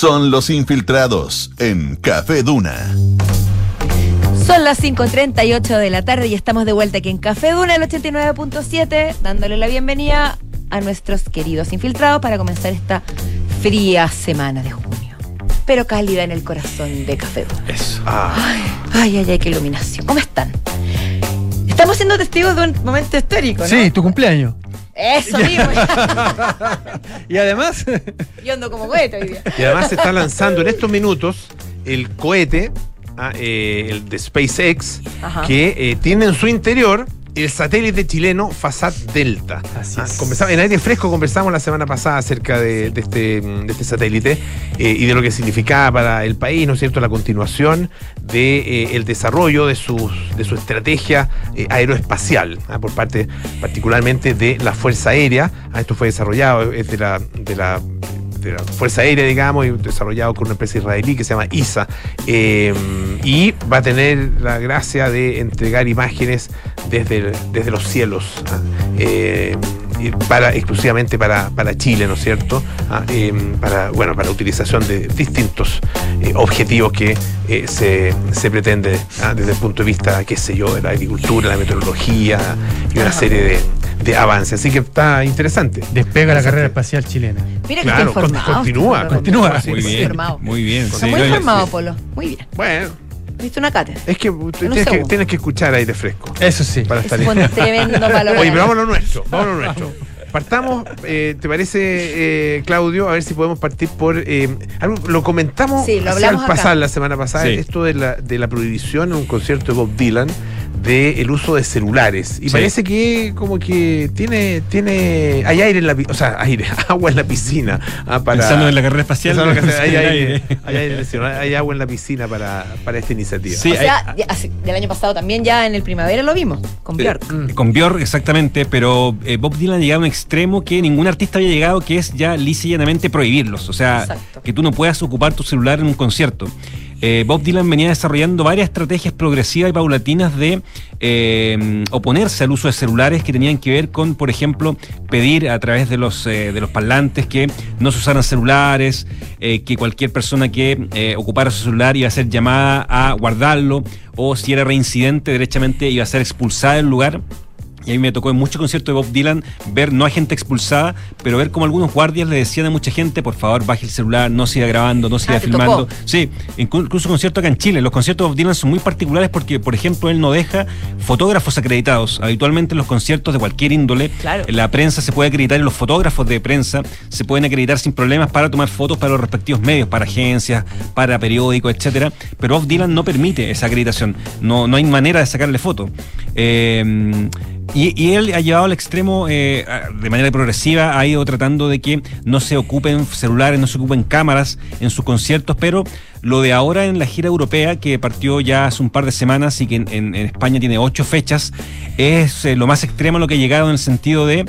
Son los infiltrados en Café Duna. Son las 5.38 de la tarde y estamos de vuelta aquí en Café Duna, el 89.7, dándole la bienvenida a nuestros queridos infiltrados para comenzar esta fría semana de junio. Pero cálida en el corazón de Café Duna. Eso. Ay, ay, ay, ay, qué iluminación. ¿Cómo están? Estamos siendo testigos de un momento histórico, ¿no? Sí, tu cumpleaños. Eso mismo. y además. Yo ando como cohete hoy día. Y además se está lanzando en estos minutos el cohete, ah, eh, el de SpaceX, Ajá. que eh, tiene en su interior el satélite chileno Fasat Delta. Así Ah, es. conversamos- en aire fresco conversamos la semana pasada acerca de, de este, mm, de este satélite eh, y de lo que significaba para el país, ¿no es cierto?, la continuación de, eh, el desarrollo de, sus, de su estrategia eh, aeroespacial ah, por parte particularmente de la Fuerza Aérea. Ah, esto fue desarrollado, es de la, de la de la Fuerza Aérea, digamos, y desarrollado con una empresa israelí que se llama ISA. Eh, y va a tener la gracia de entregar imágenes desde, desde los cielos. eh, para, exclusivamente para, para Chile, ¿no es cierto? Ah, eh, para, bueno, para utilización de distintos eh, objetivos que eh, se, se pretende ah, desde el punto de vista, qué sé yo, de la agricultura, la meteorología y una serie de, de avances. Así que está interesante. Despega la carrera espacial chilena. Mira que Claro, está informado. continúa, continúa. Muy bien. Informado. Muy bien. Está muy informado, sí. Polo. Muy bien. Bueno, Viste una cátedra. es que tienes, que tienes que escuchar aire fresco. Eso sí. Para estar Es un tremendo valor. Oye, pero vamos a lo nuestro, vamos a lo nuestro. Partamos, eh, ¿te parece, eh, Claudio? A ver si podemos partir por. eh, algo, lo comentamos Sí, lo hacia hablamos al acá. pasar la semana pasada, Sí. esto de la, de la prohibición en un concierto de Bob Dylan del uso de celulares. Y Sí. parece que como que tiene, tiene. Hay aire en la pi- o sea, aire, agua en la piscina. ah, para, Pensando en la carrera espacial. La carrera- hay, aire, hay aire, hay agua en la piscina para, para esta iniciativa. Sí, o sea, ya del año pasado también ya en el primavera lo vimos con Björk. Mm. Con Björk, exactamente, pero eh, Bob Dylan ha llegado a un extremo que ningún artista había llegado, que es ya lisa y llanamente prohibirlos. O sea, Exacto. que tú no puedas ocupar tu celular en un concierto. Eh, Bob Dylan venía desarrollando varias estrategias progresivas y paulatinas de eh, oponerse al uso de celulares que tenían que ver con, por ejemplo, pedir a través de los, eh, de los parlantes que no se usaran celulares, que cualquier persona que ocupara su celular iba a ser llamada a guardarlo, o si era reincidente, derechamente iba a ser expulsada del lugar. Y a mí me tocó en muchos conciertos de Bob Dylan ver, no hay gente expulsada, pero ver como algunos guardias le decían a mucha gente, por favor, baje el celular, no siga grabando, no siga Ah, ¿te filmando. Sí, inclu- incluso conciertos acá en Chile. Los conciertos de Bob Dylan son muy particulares porque, por ejemplo, él no deja fotógrafos acreditados. Habitualmente en los conciertos de cualquier índole, Claro. la prensa se puede acreditar y los fotógrafos de prensa se pueden acreditar sin problemas para tomar fotos para los respectivos medios, para agencias, para periódicos, etcétera. Pero Bob Dylan no permite esa acreditación. No, no hay manera de sacarle foto. Eh, y, y él ha llevado al extremo, eh, de manera progresiva, ha ido tratando de que no se ocupen celulares, no se ocupen cámaras en sus conciertos, pero lo de ahora en la gira europea, que partió ya hace un par de semanas y que en España tiene ocho fechas, es eh, lo más extremo a lo que ha llegado en el sentido de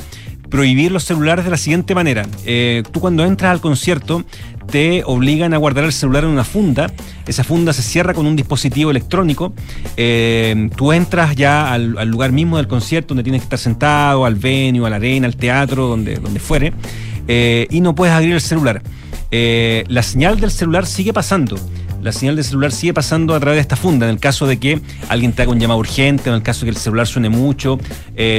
prohibir los celulares de la siguiente manera. Eh, tú cuando entras al concierto te obligan a guardar el celular en una funda. Esa funda se cierra con un dispositivo electrónico. Eh, tú entras ya al, lugar mismo del concierto donde tienes que estar sentado, al venue, a la arena, al teatro, donde, donde fuere, eh, y no puedes abrir el celular. Eh, la señal del celular sigue pasando. La señal del celular sigue pasando a través de esta funda. En el caso de que alguien te haga un llamado urgente, en el caso de que el celular suene mucho,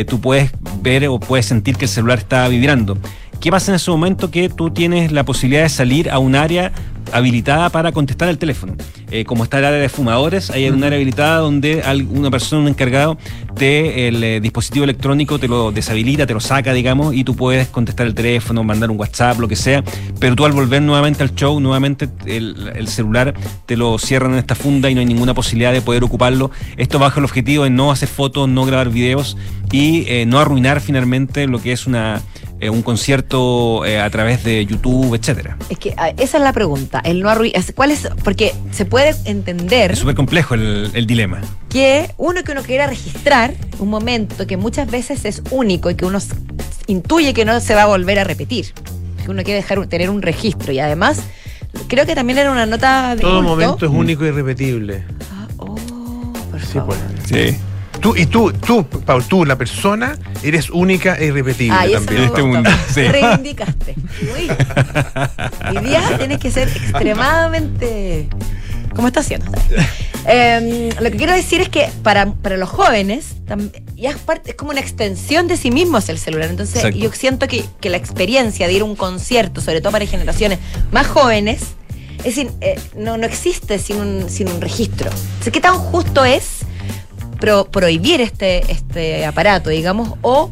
tú puedes ver o puedes sentir que el celular está vibrando. ¿Qué pasa en ese momento que tú tienes la posibilidad de salir a un área habilitada para contestar el teléfono? Eh, como está el área de fumadores, hay un área habilitada donde al- una persona, un encargado del eh, dispositivo electrónico te lo deshabilita, te lo saca, digamos, y tú puedes contestar el teléfono, mandar un WhatsApp, lo que sea, pero tú al volver nuevamente al show, nuevamente el, el celular te lo cierran en esta funda y no hay ninguna posibilidad de poder ocuparlo. Esto bajo el objetivo de no hacer fotos, no grabar videos y eh, no arruinar finalmente lo que es una eh, un concierto eh, a través de YouTube, etcétera. Es que ah, esa es la pregunta. El no ¿Cuál es? Porque se puede entender Es súper complejo el, el dilema. que uno que uno quiera registrar un momento que muchas veces es único y que uno intuye que no se va a volver a repetir. Que uno quiere dejar tener un registro y además creo que también era una nota de Todo culto. momento es único y irrepetible. por Sí, favor. pues. Sí. Tú, y tú, tú, Paul, tú, la persona, eres única e irrepetible eso también. me gustó. sí. Reivindicaste. Uy. Hoy día tienes que ser extremadamente. ¿Cómo está haciendo? Em, lo que quiero decir es que para, para los jóvenes ya es, parte, es como una extensión de sí mismos el celular. Entonces Exacto. yo siento que, que la experiencia de ir a un concierto, sobre todo para generaciones más jóvenes, es decir, eh, no, no existe sin un, sin un registro. O sea, ¿Qué tan justo es pro- prohibir este, este aparato, digamos, o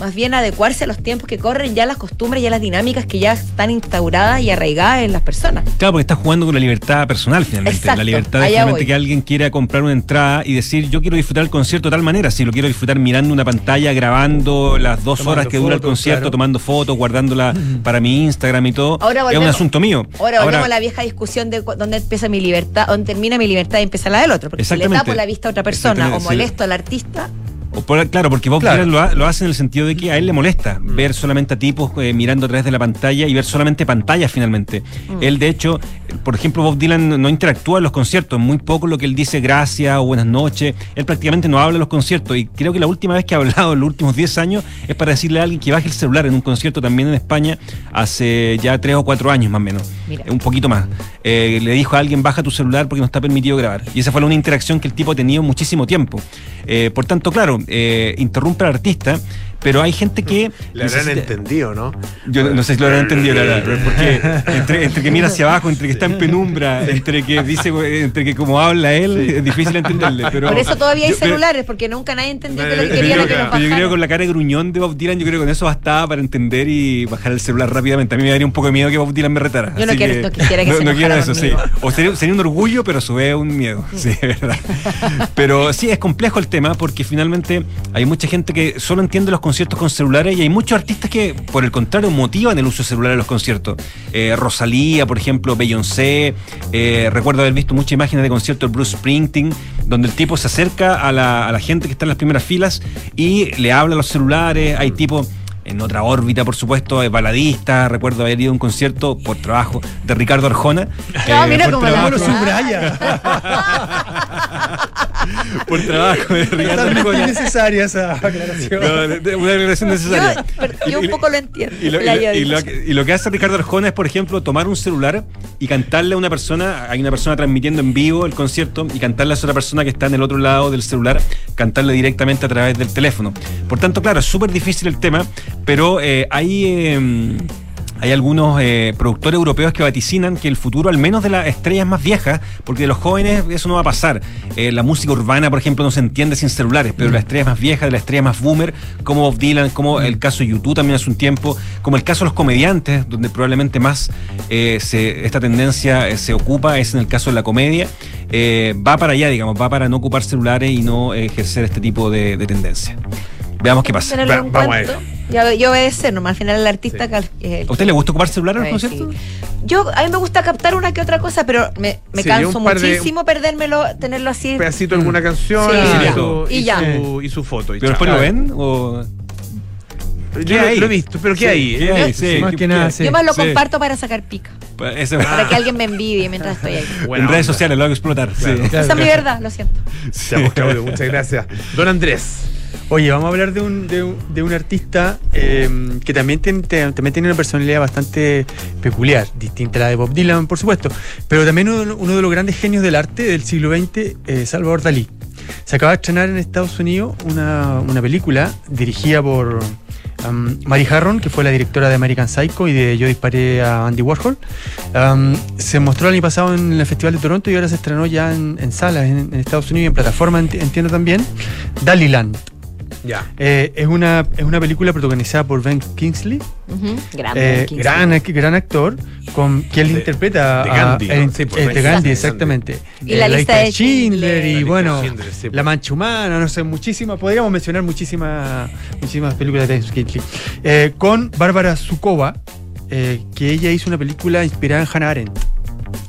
más bien adecuarse a los tiempos que corren, ya las costumbres, ya las dinámicas que ya están instauradas y arraigadas en las personas. Claro, porque estás jugando con la libertad personal finalmente. Exacto, la libertad de finalmente que alguien quiera comprar una entrada y decir, yo quiero disfrutar el concierto de tal manera. Si lo quiero disfrutar mirando una pantalla, grabando las dos Tomando horas que dura el concierto, claro. tomando fotos, guardándola para mi Instagram y todo, Ahora es un volvemos- asunto mío. Ahora volvemos a la vieja discusión de dónde empieza mi libertad, dónde termina mi libertad y empieza la del otro. Porque si le tapo la vista a otra persona o sí. molesto al artista, O por- claro, porque Bob Claro. Dylan lo, ha- lo hace en el sentido de que a él le molesta ver solamente a tipos eh, mirando a través de la pantalla y ver solamente pantallas finalmente. Mm. Él, de hecho, por ejemplo, Bob Dylan no interactúa en los conciertos, muy poco lo que él dice gracias o buenas noches. Él prácticamente no habla en los conciertos y creo que la última vez que ha hablado en los últimos 10 años es para decirle a alguien que baje el celular en un concierto también en España hace ya 3 o 4 años más o menos. Mira. Un poquito más. Eh, le dijo a alguien baja tu celular porque no está permitido grabar. Y esa fue una interacción que el tipo ha tenido muchísimo tiempo. Eh, por tanto, claro, eh, interrumpe al artista, pero hay gente que... Le habrán entendido, ¿no? yo no sé si lo habrán entendido, la verdad, porque entre, entre que mira hacia abajo, entre que está en penumbra, entre que dice, entre que como habla él, es difícil entenderle. Pero, por eso todavía hay yo- pero- celulares, porque nunca nadie entendió que lo que quería que creo nos que- yo creo que con la cara de gruñón de Bob Dylan, yo creo que con eso bastaba para entender y bajar el celular rápidamente. A mí me daría un poco de miedo que Bob Dylan me retara. Yo no quiero- no quisiera que no, se no quiero eso, sí. O sería, sería un orgullo, pero a su vez un miedo. Sí, es verdad. Pero sí, es complejo el tema porque finalmente hay mucha gente que solo entiende los conciertos con celulares y hay muchos artistas que, por el contrario, motivan el uso de celular en los conciertos. Eh, Rosalía, por ejemplo, Beyoncé. eh, recuerdo haber visto muchas imágenes de conciertos de Bruce Springsteen, donde el tipo se acerca a la, a la gente que está en las primeras filas y le habla a los celulares. Hay tipos en otra órbita, por supuesto, de baladista. Recuerdo haber ido a un concierto por trabajo de Ricardo Arjona. No, Eh, mira cómo la- trabajo. Por trabajo de Ricardo Totalmente Arjona. innecesaria esa aclaración. No, una declaración necesaria. Yo, un poco lo entiendo. Y lo, y la lo- yo y lo dicho. que- y lo que hace Ricardo Arjona es, por ejemplo, tomar un celular y cantarle a una persona, hay una persona transmitiendo en vivo el concierto y cantarle a esa otra persona que está en el otro lado del celular, cantarle directamente a través del teléfono. Por tanto, claro, es súper difícil el tema, pero eh, hay... eh, hay algunos eh, productores europeos que vaticinan que el futuro, al menos de las estrellas más viejas, porque de los jóvenes eso no va a pasar. Eh, la música urbana, por ejemplo, no se entiende sin celulares, pero las estrellas más viejas, de las estrellas más boomer, como Bob Dylan, como el caso de YouTube también hace un tiempo, como el caso de los comediantes, donde probablemente más eh, se- esta tendencia eh, se ocupa, es en el caso de la comedia, eh, va para allá, digamos, va para no ocupar celulares y no ejercer este tipo de, de tendencia. Veamos qué pasa. Vamos a cuenta. Ya, yo obedecer, nomás al final el artista. cal- eh, ¿A usted le gusta ocupar celular en los conciertos? sí. Yo, a mí me gusta captar una que otra cosa, pero me, me Sí, canso par de- muchísimo perdérmelo, tenerlo así. Un pedacito de alguna canción Sí. y, Sí. su, Y y ya. su- y su foto. y ¿Pero chao. después lo ven? O... Yo ¿Qué lo, hay? lo he visto, pero ¿qué Sí, hay? ¿qué hay? Sí, más ¿qué- que nada, sí. Yo más lo Sí. comparto para sacar pica. Ese- Para que alguien me envidie mientras estoy ahí. Buena en redes sociales lo hago explotar. Claro. sí. Claro, Esa es mi verdad, lo siento. Ya, pues, Claudio, muchas gracias. Don Andrés. Oye, vamos a hablar de un, de un, de un artista eh, que también tiene, una personalidad bastante peculiar, distinta a la de Bob Dylan, por supuesto, pero también uno, de los grandes genios del arte del siglo XX, eh, Salvador Dalí. Se acaba de estrenar en Estados Unidos una, una película dirigida por um, Mary Harron, que fue la directora de American Psycho y de Yo disparé a Andy Warhol. Um, se mostró el año pasado en el Festival de Toronto y ahora se estrenó ya en, salas en, en Estados Unidos y en plataforma, enti- entiendo también. Daliland. Ya. Eh, es, una, es una película protagonizada por Ben Kingsley, Ujú, Gran eh, Kingsley. gran, gran actor, con quien le interpreta de a- Gandhi, el- ¿no? Sí, pues, eh, Ben de Gandhi, exactamente. Y Eh, la lista de Schindler. y La lista bueno, Schindler, sí. La Mancha Humana, no sé, muchísimas, podríamos mencionar muchísimas, muchísimas películas de Ben Kingsley. Eh, con Bárbara Zukova, eh, que ella hizo una película inspirada en Hannah Arendt.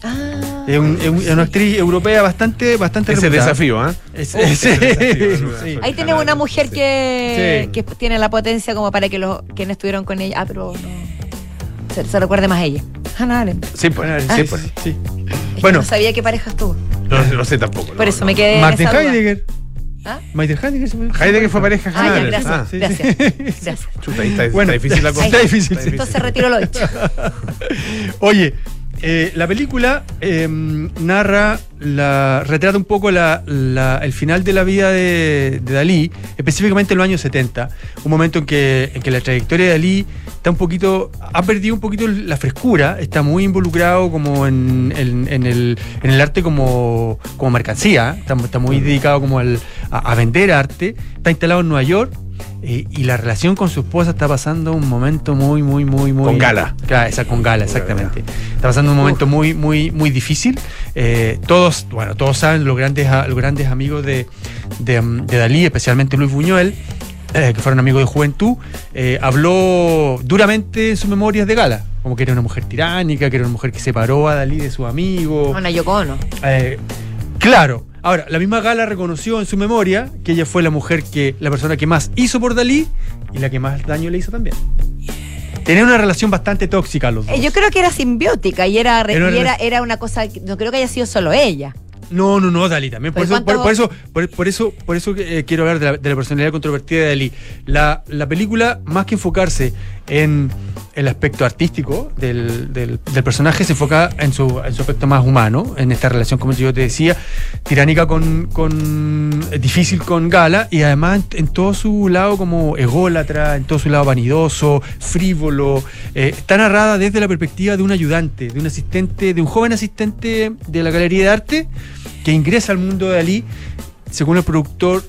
Ah, Es, un- es un- es una actriz europea bastante, bastante Ese reputada. desafío, ¿ah? Es- Oh, ese sí, desafío, sí. Ahí tenemos una mujer que, Sí. que tiene la potencia como para que los quienes estuvieron con ella. Ah, pero no. Se, se recuerde más a ella. Hannah Arendt. Sí, pues. Ah, sí, pues. sí. Es que Bueno. no sabía qué pareja estuvo. No, no sé tampoco. Por no, eso no. me quedé. Martin. Heidegger. ¿Ah? Martin Heidegger. se me- Heidegger fue pareja Ah, ya, gracias. Arendt. sí. Gracias. Gracias. Chuta, ahí está, Bueno, está difícil la cosa. está difícil, sí. Entonces retiro lo dicho. Oye, eh, la película eh, narra, la, retrata un poco el final de la vida de, Dalí, específicamente en los años 70, un momento en que, en que la trayectoria de Dalí está un poquito, ha perdido un poquito la frescura, está muy involucrado como en, el, arte como, como mercancía, está, está muy dedicado como al- a, a vender arte, está instalado en Nueva York. Eh, y la relación con su esposa está pasando un momento muy, muy, muy, muy. Con Gala. Claro, esa con Gala, exactamente. Está pasando un momento muy, muy, muy difícil. Eh, todos, bueno, todos saben los grandes, los grandes amigos de, de, mm, de Dalí, especialmente Luis Buñuel, eh, que fueron amigos de juventud, eh, habló duramente en sus memorias de Gala, como que era una mujer tiránica, que era una mujer que separó a Dalí de sus amigos. Una Yoko Ono. Eh, claro. Ahora, la misma Gala reconoció en su memoria que ella fue la mujer que, la persona que más hizo por Dalí y la que más daño le hizo también. Tenían una relación bastante tóxica los dos. Eh, Yo creo que era simbiótica y era, Era y era, una cosa. que- No creo que haya sido solo ella. No, no, no, Dalí también. Por Pero eso, por, ¿cuántos- por eso, por, por eso, por eso eh, quiero hablar de la, de la personalidad controvertida de Dalí. La, la película, más que enfocarse en el aspecto artístico del, del- personaje, se enfoca en su, en su aspecto más humano, en esta relación, como yo te decía, tiránica con, con eh, difícil con Gala, y además en todo su lado como ególatra, en todo su lado vanidoso, frívolo. eh, está narrada desde la perspectiva de un ayudante, de un asistente, de un joven asistente de la Galería de Arte que ingresa al mundo de Dalí, según el productor,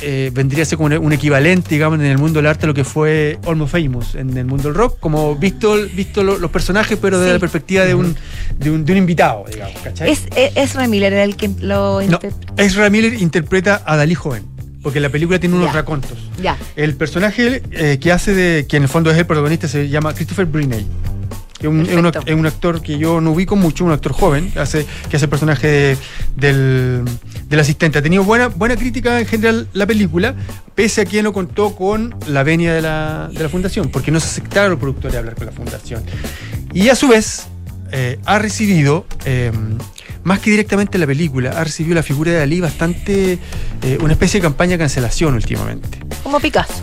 eh, vendría a ser como un- equivalente, digamos, en el mundo del arte a lo que fue Almost Famous en el mundo del rock, como visto, visto lo- los personajes, pero desde Sí. la perspectiva de un, de un, de un invitado, digamos, ¿cachai? Es, es, Ezra Miller el que lo no, inter- Ezra Miller interpreta a Dalí joven, porque la película tiene unos Ya. racontos. Ya. El personaje eh, que hace de, que en el fondo es el protagonista, se llama Christopher Briney. Es un, es un act- Perfecto. es un actor que yo no ubico mucho, un actor joven, que hace, que hace el personaje de- del, del asistente. Ha tenido buena, buena crítica en general la película, pese a que no contó con la venia de la, de la fundación, porque no se aceptaron los productores a hablar con la fundación. Y a su vez, eh, ha recibido, eh, más que directamente la película, ha recibido la figura de Dalí bastante eh, una especie de campaña de cancelación últimamente. Como Picasso.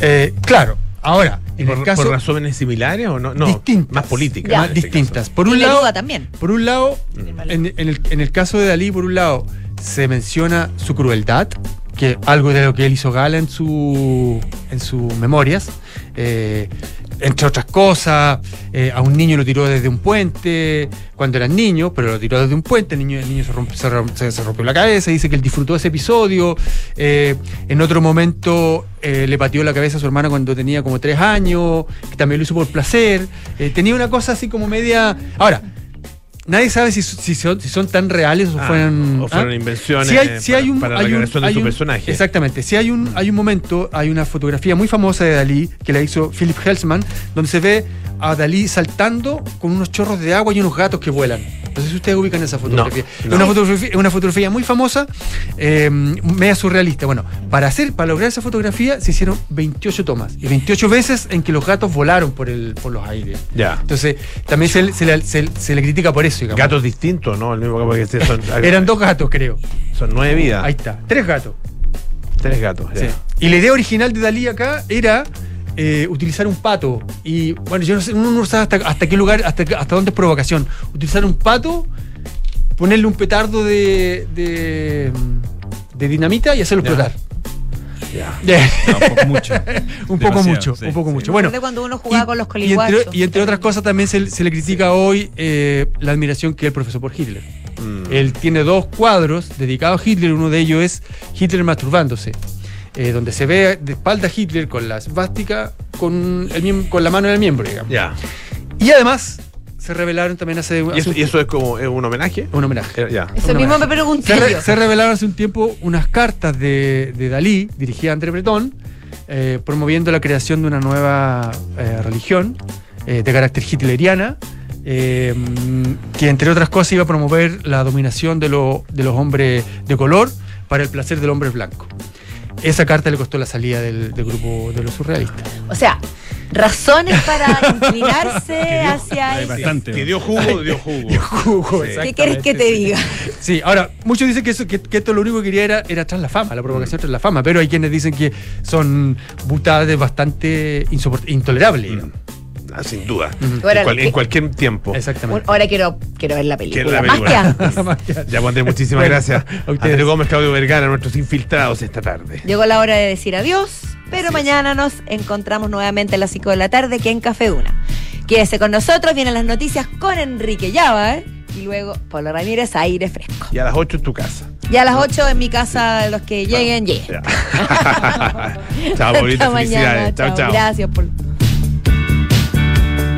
Eh, claro, ahora, en ¿Por, el caso por razones similares o no? No, Distintas. más políticas. Ya. más este distintas. Por un lado, también. por un lado, Mm. en, en el, en el caso de Dalí, por un lado, se menciona su crueldad, que algo de lo que él hizo gala en su en sus memorias. eh, entre otras cosas, eh, a un niño lo tiró desde un puente cuando eran niños, pero lo tiró desde un puente, el niño, el niño se, romp- se romp- se- se rompió la cabeza, dice que él disfrutó ese episodio. eh, en otro momento eh, le pateó la cabeza a su hermana cuando tenía como tres años, que también lo hizo por placer. tenía una cosa así como media... Ahora, nadie sabe si, si son, si son tan reales o Ah, fueron... o fueron ¿ah? invenciones Sí hay, para- hay un, para la hay un- creación de hay su un- personaje. Exactamente. Si hay un, hay un momento, hay una fotografía muy famosa de Dalí que la hizo Philip Helsman, donde se ve a Dalí saltando con unos chorros de agua y unos gatos que vuelan. No sé si ustedes ubican esa fotografía. no. Es una fotografía, una fotografía muy famosa, eh, media surrealista. Bueno, para hacer, para lograr esa fotografía se hicieron 28 tomas y 28 veces en que los gatos volaron por el, por los aires. Ya. Entonces, también se, se le, se- se le critica por eso, Gatos distintos, ¿no? El mismo porque este son, Eran dos gatos, creo. son nueve vidas. Ahí está. Tres gatos. Tres gatos. ya. Sí. Y la idea original de Dalí acá era eh, utilizar un pato. Y bueno, yo no sé, uno no sabe hasta, hasta qué lugar, hasta, hasta dónde es provocación. Utilizar un pato, ponerle un petardo de, de, de dinamita y hacerlo explotar. Ya. No, un poco mucho. un poco mucho, sí, un poco sí. mucho. Bueno, de cuando uno jugaba con los y entre, y entre otras cosas también se, se le critica hoy eh, la admiración que él profesó por Hitler. Mm. Él tiene dos cuadros dedicados a Hitler, uno de ellos es Hitler masturbándose, eh, donde se ve de espalda a Hitler con la svástica con, el con la mano en el miembro, digamos. Ya. Y además se revelaron también hace, ¿Y hace eso, un, y eso es como es un homenaje? un homenaje. Eh, Ya. Eso Una mismo vez. me pregunté Se, re- se revelaron hace un tiempo unas cartas de, de Dalí, dirigidas a André Breton, eh, promoviendo la creación de una nueva eh, religión eh, de carácter hitleriana, eh, que entre otras cosas iba a promover la dominación de, lo- de los hombres de color para el placer del hombre blanco. Esa carta le costó la salida del, del grupo de los surrealistas. O sea, razones para inclinarse hacia eso. bastante. Que dio jugo, dio jugo. Jugo, Sí. ¿Qué quieres que te diga? Sí, ahora, muchos dicen que, eso, que, que esto lo único que quería era, era tras la fama, la provocación tras la fama, pero hay quienes dicen que son butades bastante intolerables. digamos. Ah, sin duda. Ahora, en, cual- ¿qué- en cualquier tiempo. Exactamente. Ahora quiero, quiero ver la película. Quiero la Más que película. antes. Ya, Andrés, muchísimas Bueno, gracias. a ustedes. Andrés Gómez, Claudio Vergara, nuestros infiltrados esta tarde. Llegó la hora de decir adiós, pero mañana nos encontramos nuevamente a las 5 de la tarde aquí en Café Una. Quédese con nosotros, vienen las noticias con Enrique Llava, ¿eh? y luego Pablo Ramírez, aire fresco. Y a las 8 en tu casa. Y a las 8 en mi casa, los que lleguen, lleguen. Chao, mañana. Felicidades. Chao, chao. Gracias por.